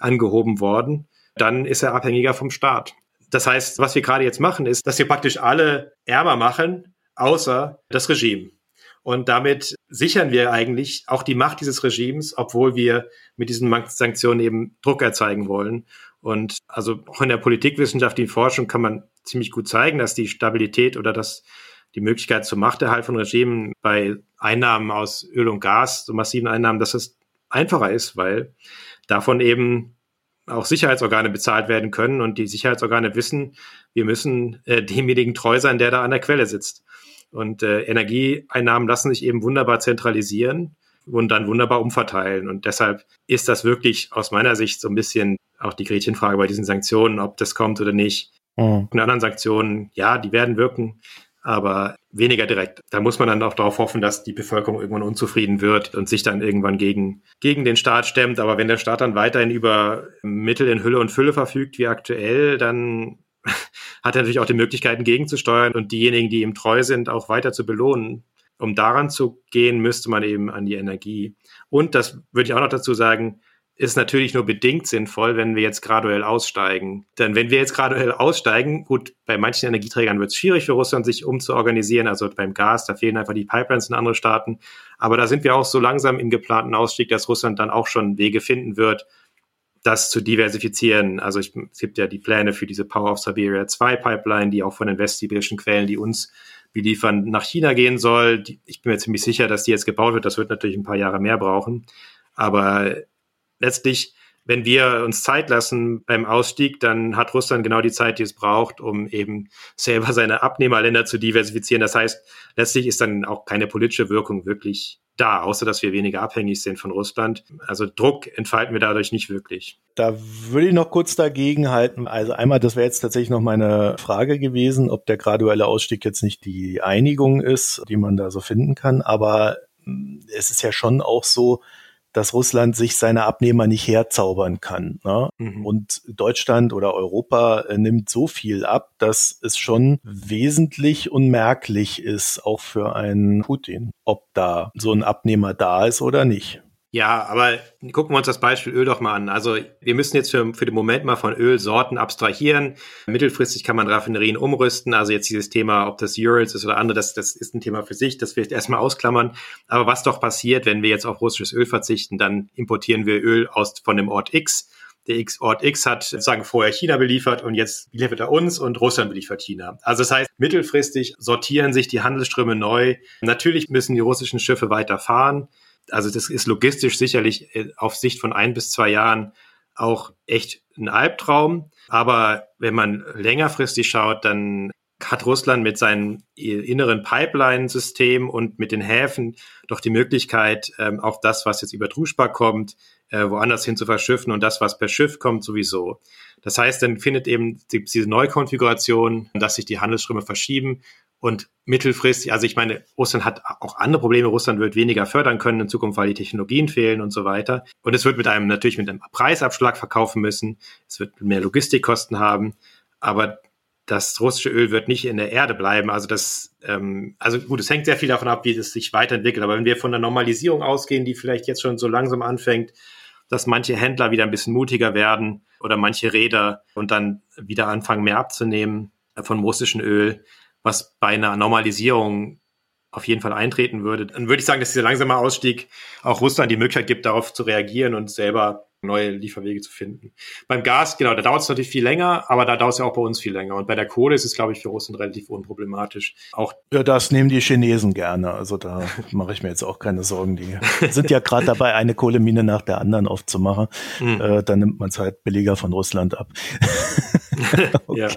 angehoben worden. Dann ist er abhängiger vom Staat. Das heißt, was wir gerade jetzt machen, ist, dass wir praktisch alle ärmer machen, außer das Regime. Und damit sichern wir eigentlich auch die Macht dieses Regimes, obwohl wir mit diesen Sanktionen eben Druck erzeugen wollen. Und also auch in der Politikwissenschaft, die Forschung kann man ziemlich gut zeigen, dass die Stabilität oder das die Möglichkeit zur Machterhalt von Regimen bei Einnahmen aus Öl und Gas, so massiven Einnahmen, dass es einfacher ist, weil davon eben auch Sicherheitsorgane bezahlt werden können und die Sicherheitsorgane wissen, wir müssen äh, demjenigen treu sein, der da an der Quelle sitzt. Und äh, Energieeinnahmen lassen sich eben wunderbar zentralisieren und dann wunderbar umverteilen. Und deshalb ist das wirklich aus meiner Sicht so ein bisschen auch die Gretchenfrage bei diesen Sanktionen, ob das kommt oder nicht. Mhm. Und anderen Sanktionen, ja, die werden wirken, aber weniger direkt. Da muss man dann auch darauf hoffen, dass die Bevölkerung irgendwann unzufrieden wird und sich dann irgendwann gegen, gegen den Staat stemmt. Aber wenn der Staat dann weiterhin über Mittel in Hülle und Fülle verfügt wie aktuell, dann hat er natürlich auch die Möglichkeiten gegenzusteuern und diejenigen, die ihm treu sind, auch weiter zu belohnen. Um daran zu gehen, müsste man eben an die Energie. Und das würde ich auch noch dazu sagen, ist natürlich nur bedingt sinnvoll, wenn wir jetzt graduell aussteigen. Denn wenn wir jetzt graduell aussteigen, gut, bei manchen Energieträgern wird es schwierig für Russland, sich umzuorganisieren. Also beim Gas, da fehlen einfach die Pipelines in andere Staaten. Aber da sind wir auch so langsam im geplanten Ausstieg, dass Russland dann auch schon Wege finden wird, das zu diversifizieren. Also ich, es gibt ja die Pläne für diese Power of Siberia 2 Pipeline, die auch von den westsibirischen Quellen, die uns beliefern, nach China gehen soll. Ich bin mir ziemlich sicher, dass die jetzt gebaut wird. Das wird natürlich ein paar Jahre mehr brauchen. Aber letztlich, wenn wir uns Zeit lassen beim Ausstieg, dann hat Russland genau die Zeit, die es braucht, um eben selber seine Abnehmerländer zu diversifizieren. Das heißt, letztlich ist dann auch keine politische Wirkung wirklich da, außer dass wir weniger abhängig sind von Russland. Also Druck entfalten wir dadurch nicht wirklich. Da würde ich noch kurz dagegen halten. Also einmal, das wäre jetzt tatsächlich noch meine Frage gewesen, ob der graduelle Ausstieg jetzt nicht die Einigung ist, die man da so finden kann. Aber hm, es ist ja schon auch so, dass Russland sich seine Abnehmer nicht herzaubern kann. Ne? Mhm. Und Deutschland oder Europa äh, nimmt so viel ab, dass es schon wesentlich unmerklich ist, auch für einen Putin, ob da so ein Abnehmer da ist oder nicht. Ja, aber gucken wir uns das Beispiel Öl doch mal an. Also wir müssen jetzt für, für den Moment mal von Ölsorten abstrahieren. Mittelfristig kann man Raffinerien umrüsten. Also jetzt dieses Thema, ob das Urals ist oder andere, das, das ist ein Thema für sich. Das will ich erstmal ausklammern. Aber was doch passiert, wenn wir jetzt auf russisches Öl verzichten, dann importieren wir Öl aus von dem Ort X. Der X Ort X hat sozusagen vorher China beliefert und jetzt liefert er uns und Russland beliefert China. Also das heißt, mittelfristig sortieren sich die Handelsströme neu. Natürlich müssen die russischen Schiffe weiter fahren also das ist logistisch sicherlich äh, auf Sicht von ein bis zwei Jahren auch echt ein Albtraum. Aber wenn man längerfristig schaut, dann hat Russland mit seinem inneren Pipeline-System und mit den Häfen doch die Möglichkeit, ähm, auch das, was jetzt über Druschba kommt, äh, woanders hin zu verschiffen und das, was per Schiff kommt, sowieso. Das heißt, dann findet eben diese Neukonfiguration, dass sich die Handelsströme verschieben und mittelfristig, also ich meine, Russland hat auch andere Probleme. Russland wird weniger fördern können in Zukunft, weil die Technologien fehlen und so weiter. Und es wird mit einem natürlich mit einem Preisabschlag verkaufen müssen. Es wird mehr Logistikkosten haben. Aber das russische Öl wird nicht in der Erde bleiben. Also das, ähm, also gut, es hängt sehr viel davon ab, wie es sich weiterentwickelt. Aber wenn wir von der Normalisierung ausgehen, die vielleicht jetzt schon so langsam anfängt, dass manche Händler wieder ein bisschen mutiger werden oder manche Räder und dann wieder anfangen, mehr abzunehmen von russischem Öl, was bei einer Normalisierung auf jeden Fall eintreten würde, dann würde ich sagen, dass dieser langsame Ausstieg auch Russland die Möglichkeit gibt, darauf zu reagieren und selber neue Lieferwege zu finden. Beim Gas, genau, da dauert es natürlich viel länger, aber da dauert es ja auch bei uns viel länger. Und bei der Kohle ist es, glaube ich, für Russland relativ unproblematisch. Auch ja, das nehmen die Chinesen gerne. Also da mache ich mir jetzt auch keine Sorgen. Die sind ja gerade dabei, eine Kohlemine nach der anderen aufzumachen. Mhm. Äh, dann nimmt man es halt billiger von Russland ab. okay. Ja.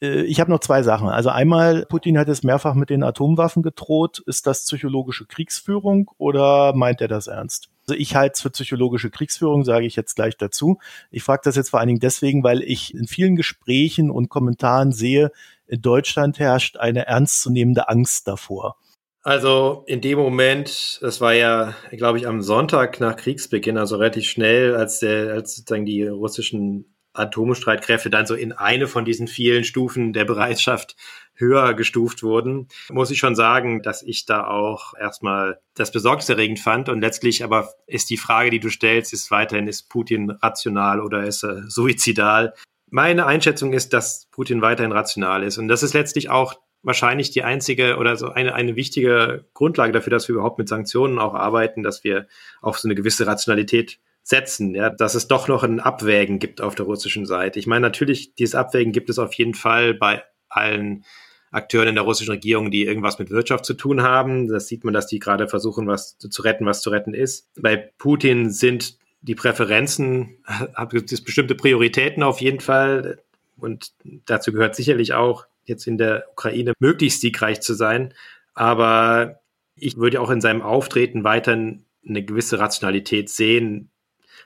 Äh, ich habe noch zwei Sachen. Also einmal, Putin hat es mehrfach mit den Atomwaffen gedroht. Ist das psychologische Kriegsführung oder meint er das ernst? Also ich halte es für psychologische Kriegsführung, sage ich jetzt gleich dazu. Ich frage das jetzt vor allen Dingen deswegen, weil ich in vielen Gesprächen und Kommentaren sehe, in Deutschland herrscht eine ernstzunehmende Angst davor. Also in dem Moment, das war ja, glaube ich, am Sonntag nach Kriegsbeginn, also relativ schnell, als der, als sozusagen die russischen Atomstreitkräfte dann so in eine von diesen vielen Stufen der Bereitschaft höher gestuft wurden, muss ich schon sagen, dass ich da auch erstmal das besorgniserregend fand. Und letztlich aber ist die Frage, die du stellst, ist weiterhin, ist Putin rational oder ist er suizidal? Meine Einschätzung ist, dass Putin weiterhin rational ist. Und das ist letztlich auch wahrscheinlich die einzige oder so eine, eine wichtige Grundlage dafür, dass wir überhaupt mit Sanktionen auch arbeiten, dass wir auf so eine gewisse Rationalität setzen, ja, dass es doch noch ein Abwägen gibt auf der russischen Seite. Ich meine, natürlich, dieses Abwägen gibt es auf jeden Fall bei allen Akteuren in der russischen Regierung, die irgendwas mit Wirtschaft zu tun haben. Das sieht man, dass die gerade versuchen, was zu retten, was zu retten ist. Bei Putin sind die Präferenzen, gibt es bestimmte Prioritäten auf jeden Fall. Und dazu gehört sicherlich auch, jetzt in der Ukraine möglichst siegreich zu sein. Aber ich würde auch in seinem Auftreten weiter eine gewisse Rationalität sehen,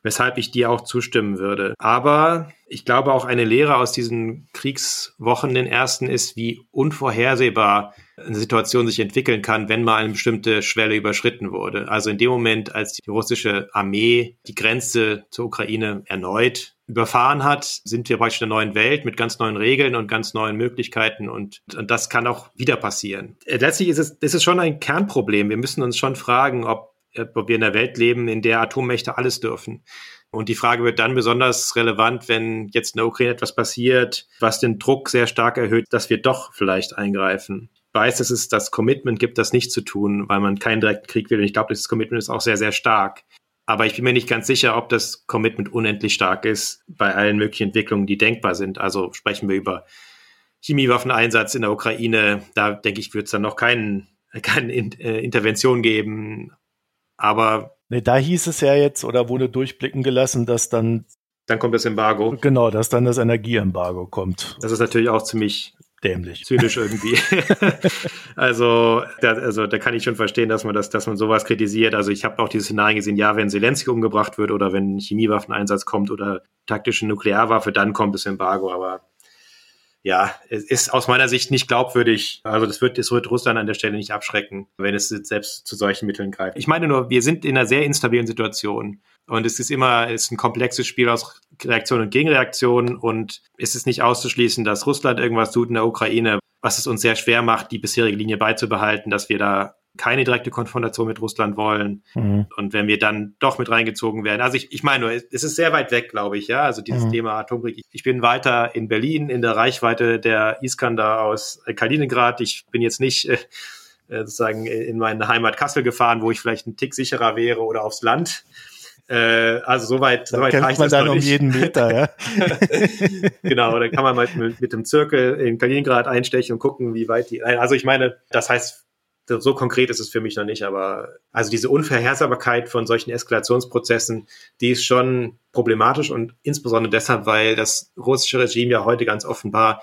weshalb ich dir auch zustimmen würde. Aber ich glaube auch eine Lehre aus diesen Kriegswochen, den ersten, ist, wie unvorhersehbar eine Situation sich entwickeln kann, wenn mal eine bestimmte Schwelle überschritten wurde. Also in dem Moment, als die russische Armee die Grenze zur Ukraine erneut überfahren hat, sind wir praktisch in einer neuen Welt mit ganz neuen Regeln und ganz neuen Möglichkeiten und, und das kann auch wieder passieren. Letztlich ist es, ist es schon ein Kernproblem. Wir müssen uns schon fragen, ob ob wir in einer Welt leben, in der Atommächte alles dürfen. Und die Frage wird dann besonders relevant, wenn jetzt in der Ukraine etwas passiert, was den Druck sehr stark erhöht, dass wir doch vielleicht eingreifen. Ich weiß, dass es das Commitment gibt, das nicht zu tun, weil man keinen direkten Krieg will. Und ich glaube, dieses Commitment ist auch sehr, sehr stark. Aber ich bin mir nicht ganz sicher, ob das Commitment unendlich stark ist bei allen möglichen Entwicklungen, die denkbar sind. Also sprechen wir über Chemiewaffeneinsatz in der Ukraine. Da denke ich, wird es dann noch keinen keine äh, Intervention geben. Aber. Nee, da hieß es ja jetzt oder wurde durchblicken gelassen, dass dann. Dann kommt das Embargo. Genau, dass dann das Energieembargo kommt. Das ist natürlich auch ziemlich dämlich. Zynisch irgendwie. also, da, also da kann ich schon verstehen, dass man das, dass man sowas kritisiert. Also ich habe auch diese Szenarien gesehen, ja, wenn Zelensky umgebracht wird oder wenn Chemiewaffeneinsatz kommt oder taktische Nuklearwaffe, dann kommt das Embargo. Aber ja, es ist aus meiner Sicht nicht glaubwürdig. Also das wird, das wird Russland an der Stelle nicht abschrecken, wenn es selbst zu solchen Mitteln greift. Ich meine nur, wir sind in einer sehr instabilen Situation. Und es ist immer, es ist ein komplexes Spiel aus Reaktion und Gegenreaktion. Und es ist nicht auszuschließen, dass Russland irgendwas tut in der Ukraine, was es uns sehr schwer macht, die bisherige Linie beizubehalten, dass wir da keine direkte Konfrontation mit Russland wollen. Mhm. Und wenn wir dann doch mit reingezogen werden. Also ich, ich meine nur, es ist sehr weit weg, glaube ich, ja. Also dieses mhm. Thema Atomkrieg. Ich bin weiter in Berlin in der Reichweite der Iskander aus Kaliningrad. Ich bin jetzt nicht äh, äh sozusagen in meine Heimat Kassel gefahren, wo ich vielleicht einen Tick sicherer wäre oder aufs Land. Äh, also soweit, da soweit kämpft man dann um jeden Meter, ja. genau, dann kann man mal mit, mit dem Zirkel in Kaliningrad einstechen und gucken, wie weit die. Also ich meine, das heißt so konkret ist es für mich noch nicht, aber also diese Unvorhersehbarkeit von solchen Eskalationsprozessen, die ist schon problematisch und insbesondere deshalb, weil das russische Regime ja heute ganz offenbar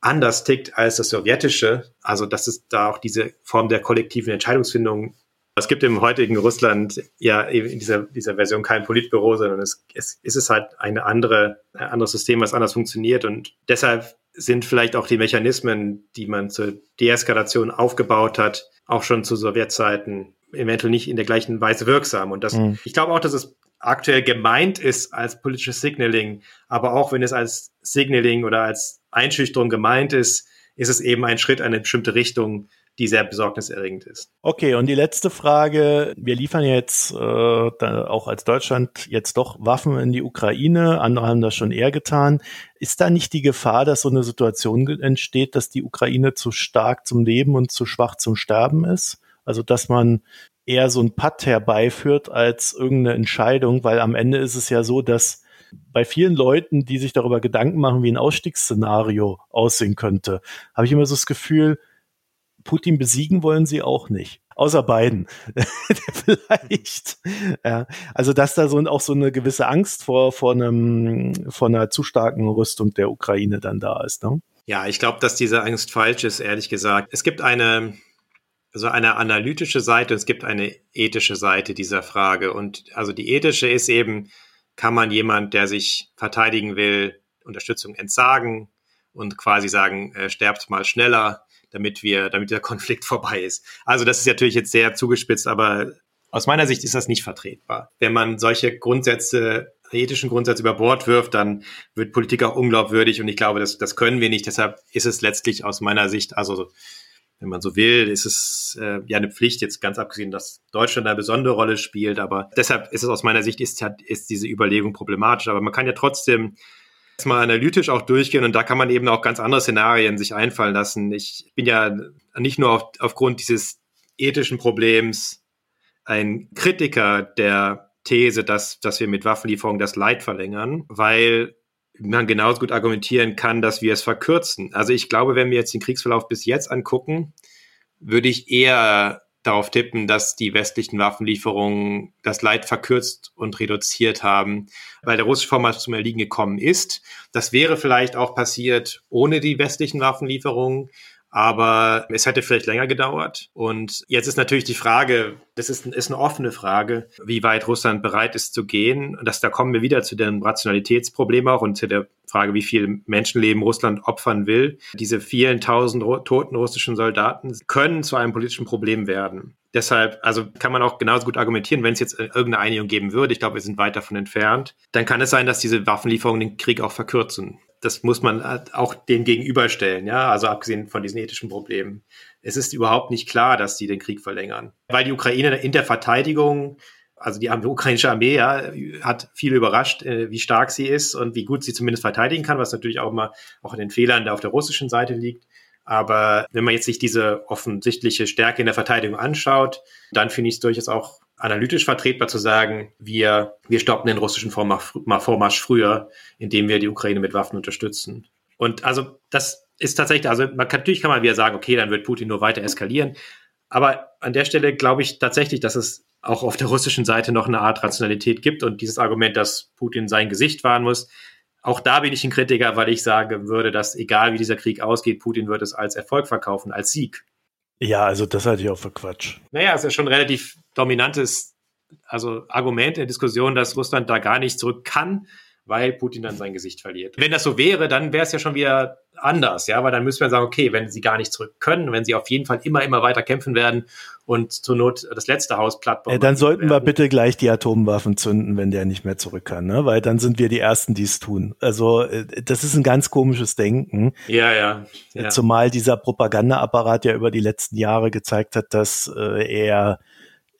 anders tickt als das sowjetische. Also dass es da auch diese Form der kollektiven Entscheidungsfindung es gibt im heutigen Russland ja in dieser, dieser Version kein Politbüro, sondern es, es, es ist halt eine andere, ein anderes System, was anders funktioniert. Und deshalb sind vielleicht auch die Mechanismen, die man zur Deeskalation aufgebaut hat, auch schon zu Sowjetzeiten eventuell nicht in der gleichen Weise wirksam. Und das, mhm. ich glaube auch, dass es aktuell gemeint ist als politisches Signaling, aber auch wenn es als Signaling oder als Einschüchterung gemeint ist, ist es eben ein Schritt in eine bestimmte Richtung, die sehr besorgniserregend ist. Okay, und die letzte Frage. Wir liefern jetzt äh, auch als Deutschland jetzt doch Waffen in die Ukraine. Andere haben das schon eher getan. Ist da nicht die Gefahr, dass so eine Situation entsteht, dass die Ukraine zu stark zum Leben und zu schwach zum Sterben ist? Also dass man eher so ein Patt herbeiführt als irgendeine Entscheidung, weil am Ende ist es ja so, dass bei vielen Leuten, die sich darüber Gedanken machen, wie ein Ausstiegsszenario aussehen könnte, habe ich immer so das Gefühl, Putin besiegen wollen sie auch nicht. Außer Biden. Vielleicht. Ja. Also, dass da so auch so eine gewisse Angst vor, vor einem, vor einer zu starken Rüstung der Ukraine dann da ist, ne? Ja, ich glaube, dass diese Angst falsch ist, ehrlich gesagt. Es gibt eine, also eine analytische Seite und es gibt eine ethische Seite dieser Frage. Und also die ethische ist eben, kann man jemand, der sich verteidigen will, Unterstützung entsagen und quasi sagen, äh, sterbt mal schneller damit wir, damit der Konflikt vorbei ist. Also das ist natürlich jetzt sehr zugespitzt, aber aus meiner Sicht ist das nicht vertretbar. Wenn man solche Grundsätze, ethischen Grundsätze über Bord wirft, dann wird Politik auch unglaubwürdig und ich glaube, das, das können wir nicht. Deshalb ist es letztlich aus meiner Sicht, also wenn man so will, ist es äh, ja eine Pflicht, jetzt ganz abgesehen, dass Deutschland eine besondere Rolle spielt, aber deshalb ist es aus meiner Sicht, ist, ist diese Überlegung problematisch. Aber man kann ja trotzdem mal analytisch auch durchgehen und da kann man eben auch ganz andere Szenarien sich einfallen lassen. Ich bin ja nicht nur auf, aufgrund dieses ethischen Problems ein Kritiker der These, dass, dass wir mit Waffenlieferungen das Leid verlängern, weil man genauso gut argumentieren kann, dass wir es verkürzen. Also ich glaube, wenn wir jetzt den Kriegsverlauf bis jetzt angucken, würde ich eher darauf tippen, dass die westlichen Waffenlieferungen das Leid verkürzt und reduziert haben, weil der russische Vormarsch zum Erliegen gekommen ist. Das wäre vielleicht auch passiert ohne die westlichen Waffenlieferungen. Aber es hätte vielleicht länger gedauert. Und jetzt ist natürlich die Frage, das ist, ist eine offene Frage, wie weit Russland bereit ist zu gehen. Und das, da kommen wir wieder zu dem Rationalitätsproblem auch und zu der Frage, wie viel Menschenleben Russland opfern will. Diese vielen tausend toten russischen Soldaten können zu einem politischen Problem werden. Deshalb, also kann man auch genauso gut argumentieren, wenn es jetzt irgendeine Einigung geben würde, ich glaube, wir sind weit davon entfernt, dann kann es sein, dass diese Waffenlieferungen den Krieg auch verkürzen das muss man auch dem gegenüberstellen, ja, also abgesehen von diesen ethischen Problemen. Es ist überhaupt nicht klar, dass die den Krieg verlängern. Weil die Ukraine in der Verteidigung, also die ukrainische Armee, ja, hat viel überrascht, äh, wie stark sie ist und wie gut sie zumindest verteidigen kann, was natürlich auch mal auch in den Fehlern auf der russischen Seite liegt. Aber wenn man jetzt sich diese offensichtliche Stärke in der Verteidigung anschaut, dann finde ich es durchaus auch analytisch vertretbar zu sagen, wir, wir stoppen den russischen Vormarsch früher, indem wir die Ukraine mit Waffen unterstützen. Und also das ist tatsächlich, also man kann, natürlich kann man wieder sagen, okay, dann wird Putin nur weiter eskalieren. Aber an der Stelle glaube ich tatsächlich, dass es auch auf der russischen Seite noch eine Art Rationalität gibt und dieses Argument, dass Putin sein Gesicht wahren muss, auch da bin ich ein Kritiker, weil ich sagen würde, dass egal wie dieser Krieg ausgeht, Putin wird es als Erfolg verkaufen, als Sieg. Ja, also das halte ich auch für Quatsch. Naja, es ist schon relativ dominantes also Argument in der Diskussion, dass Russland da gar nicht zurück kann, weil Putin dann sein Gesicht verliert. Wenn das so wäre, dann wäre es ja schon wieder anders, ja, weil dann müsste man sagen, okay, wenn sie gar nicht zurück können, wenn sie auf jeden Fall immer, immer weiter kämpfen werden und zur Not das letzte Haus platt bauen. Äh, dann sollten werden. wir bitte gleich die Atomwaffen zünden, wenn der nicht mehr zurück kann, ne? weil dann sind wir die Ersten, die es tun. Also äh, das ist ein ganz komisches Denken. Ja, ja, ja. Zumal dieser Propagandaapparat ja über die letzten Jahre gezeigt hat, dass äh, er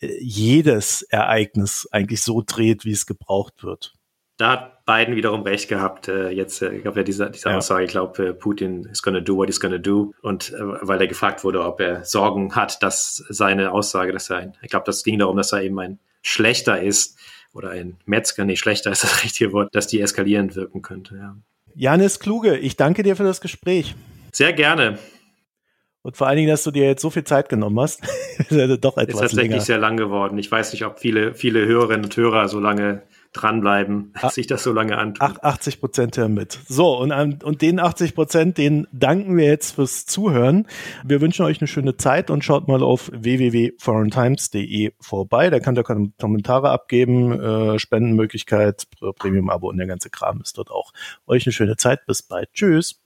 jedes Ereignis eigentlich so dreht, wie es gebraucht wird. Da hat Biden wiederum recht gehabt. Äh, jetzt, äh, ich glaube, ja, diese, diese ja. Aussage, ich glaube, äh, Putin is gonna do what he's gonna do. Und weil er gefragt wurde, ob er Sorgen hat, dass seine Aussage, dass er ein, ich glaube, das ging darum, dass er eben ein Schlechter ist oder ein Metzger, nee, schlechter ist das richtige Wort, dass die eskalierend wirken könnte. Ja. Janis Kluge, ich danke dir für das Gespräch. Sehr gerne. Und vor allen Dingen, dass du dir jetzt so viel Zeit genommen hast. ist ja doch etwas ist tatsächlich länger. sehr lang geworden. Ich weiß nicht, ob viele, viele Hörerinnen und Hörer so lange dranbleiben, Ach, sich das so lange antun. 80 Prozent hören mit. So, und, und den 80 Prozent, denen danken wir jetzt fürs Zuhören. Wir wünschen euch eine schöne Zeit und schaut mal auf www.foreigntimes.de vorbei. Da könnt ihr Kommentare abgeben, äh, Spendenmöglichkeit, Premium-Abo und der ganze Kram ist dort auch. Euch eine schöne Zeit. Bis bald. Tschüss.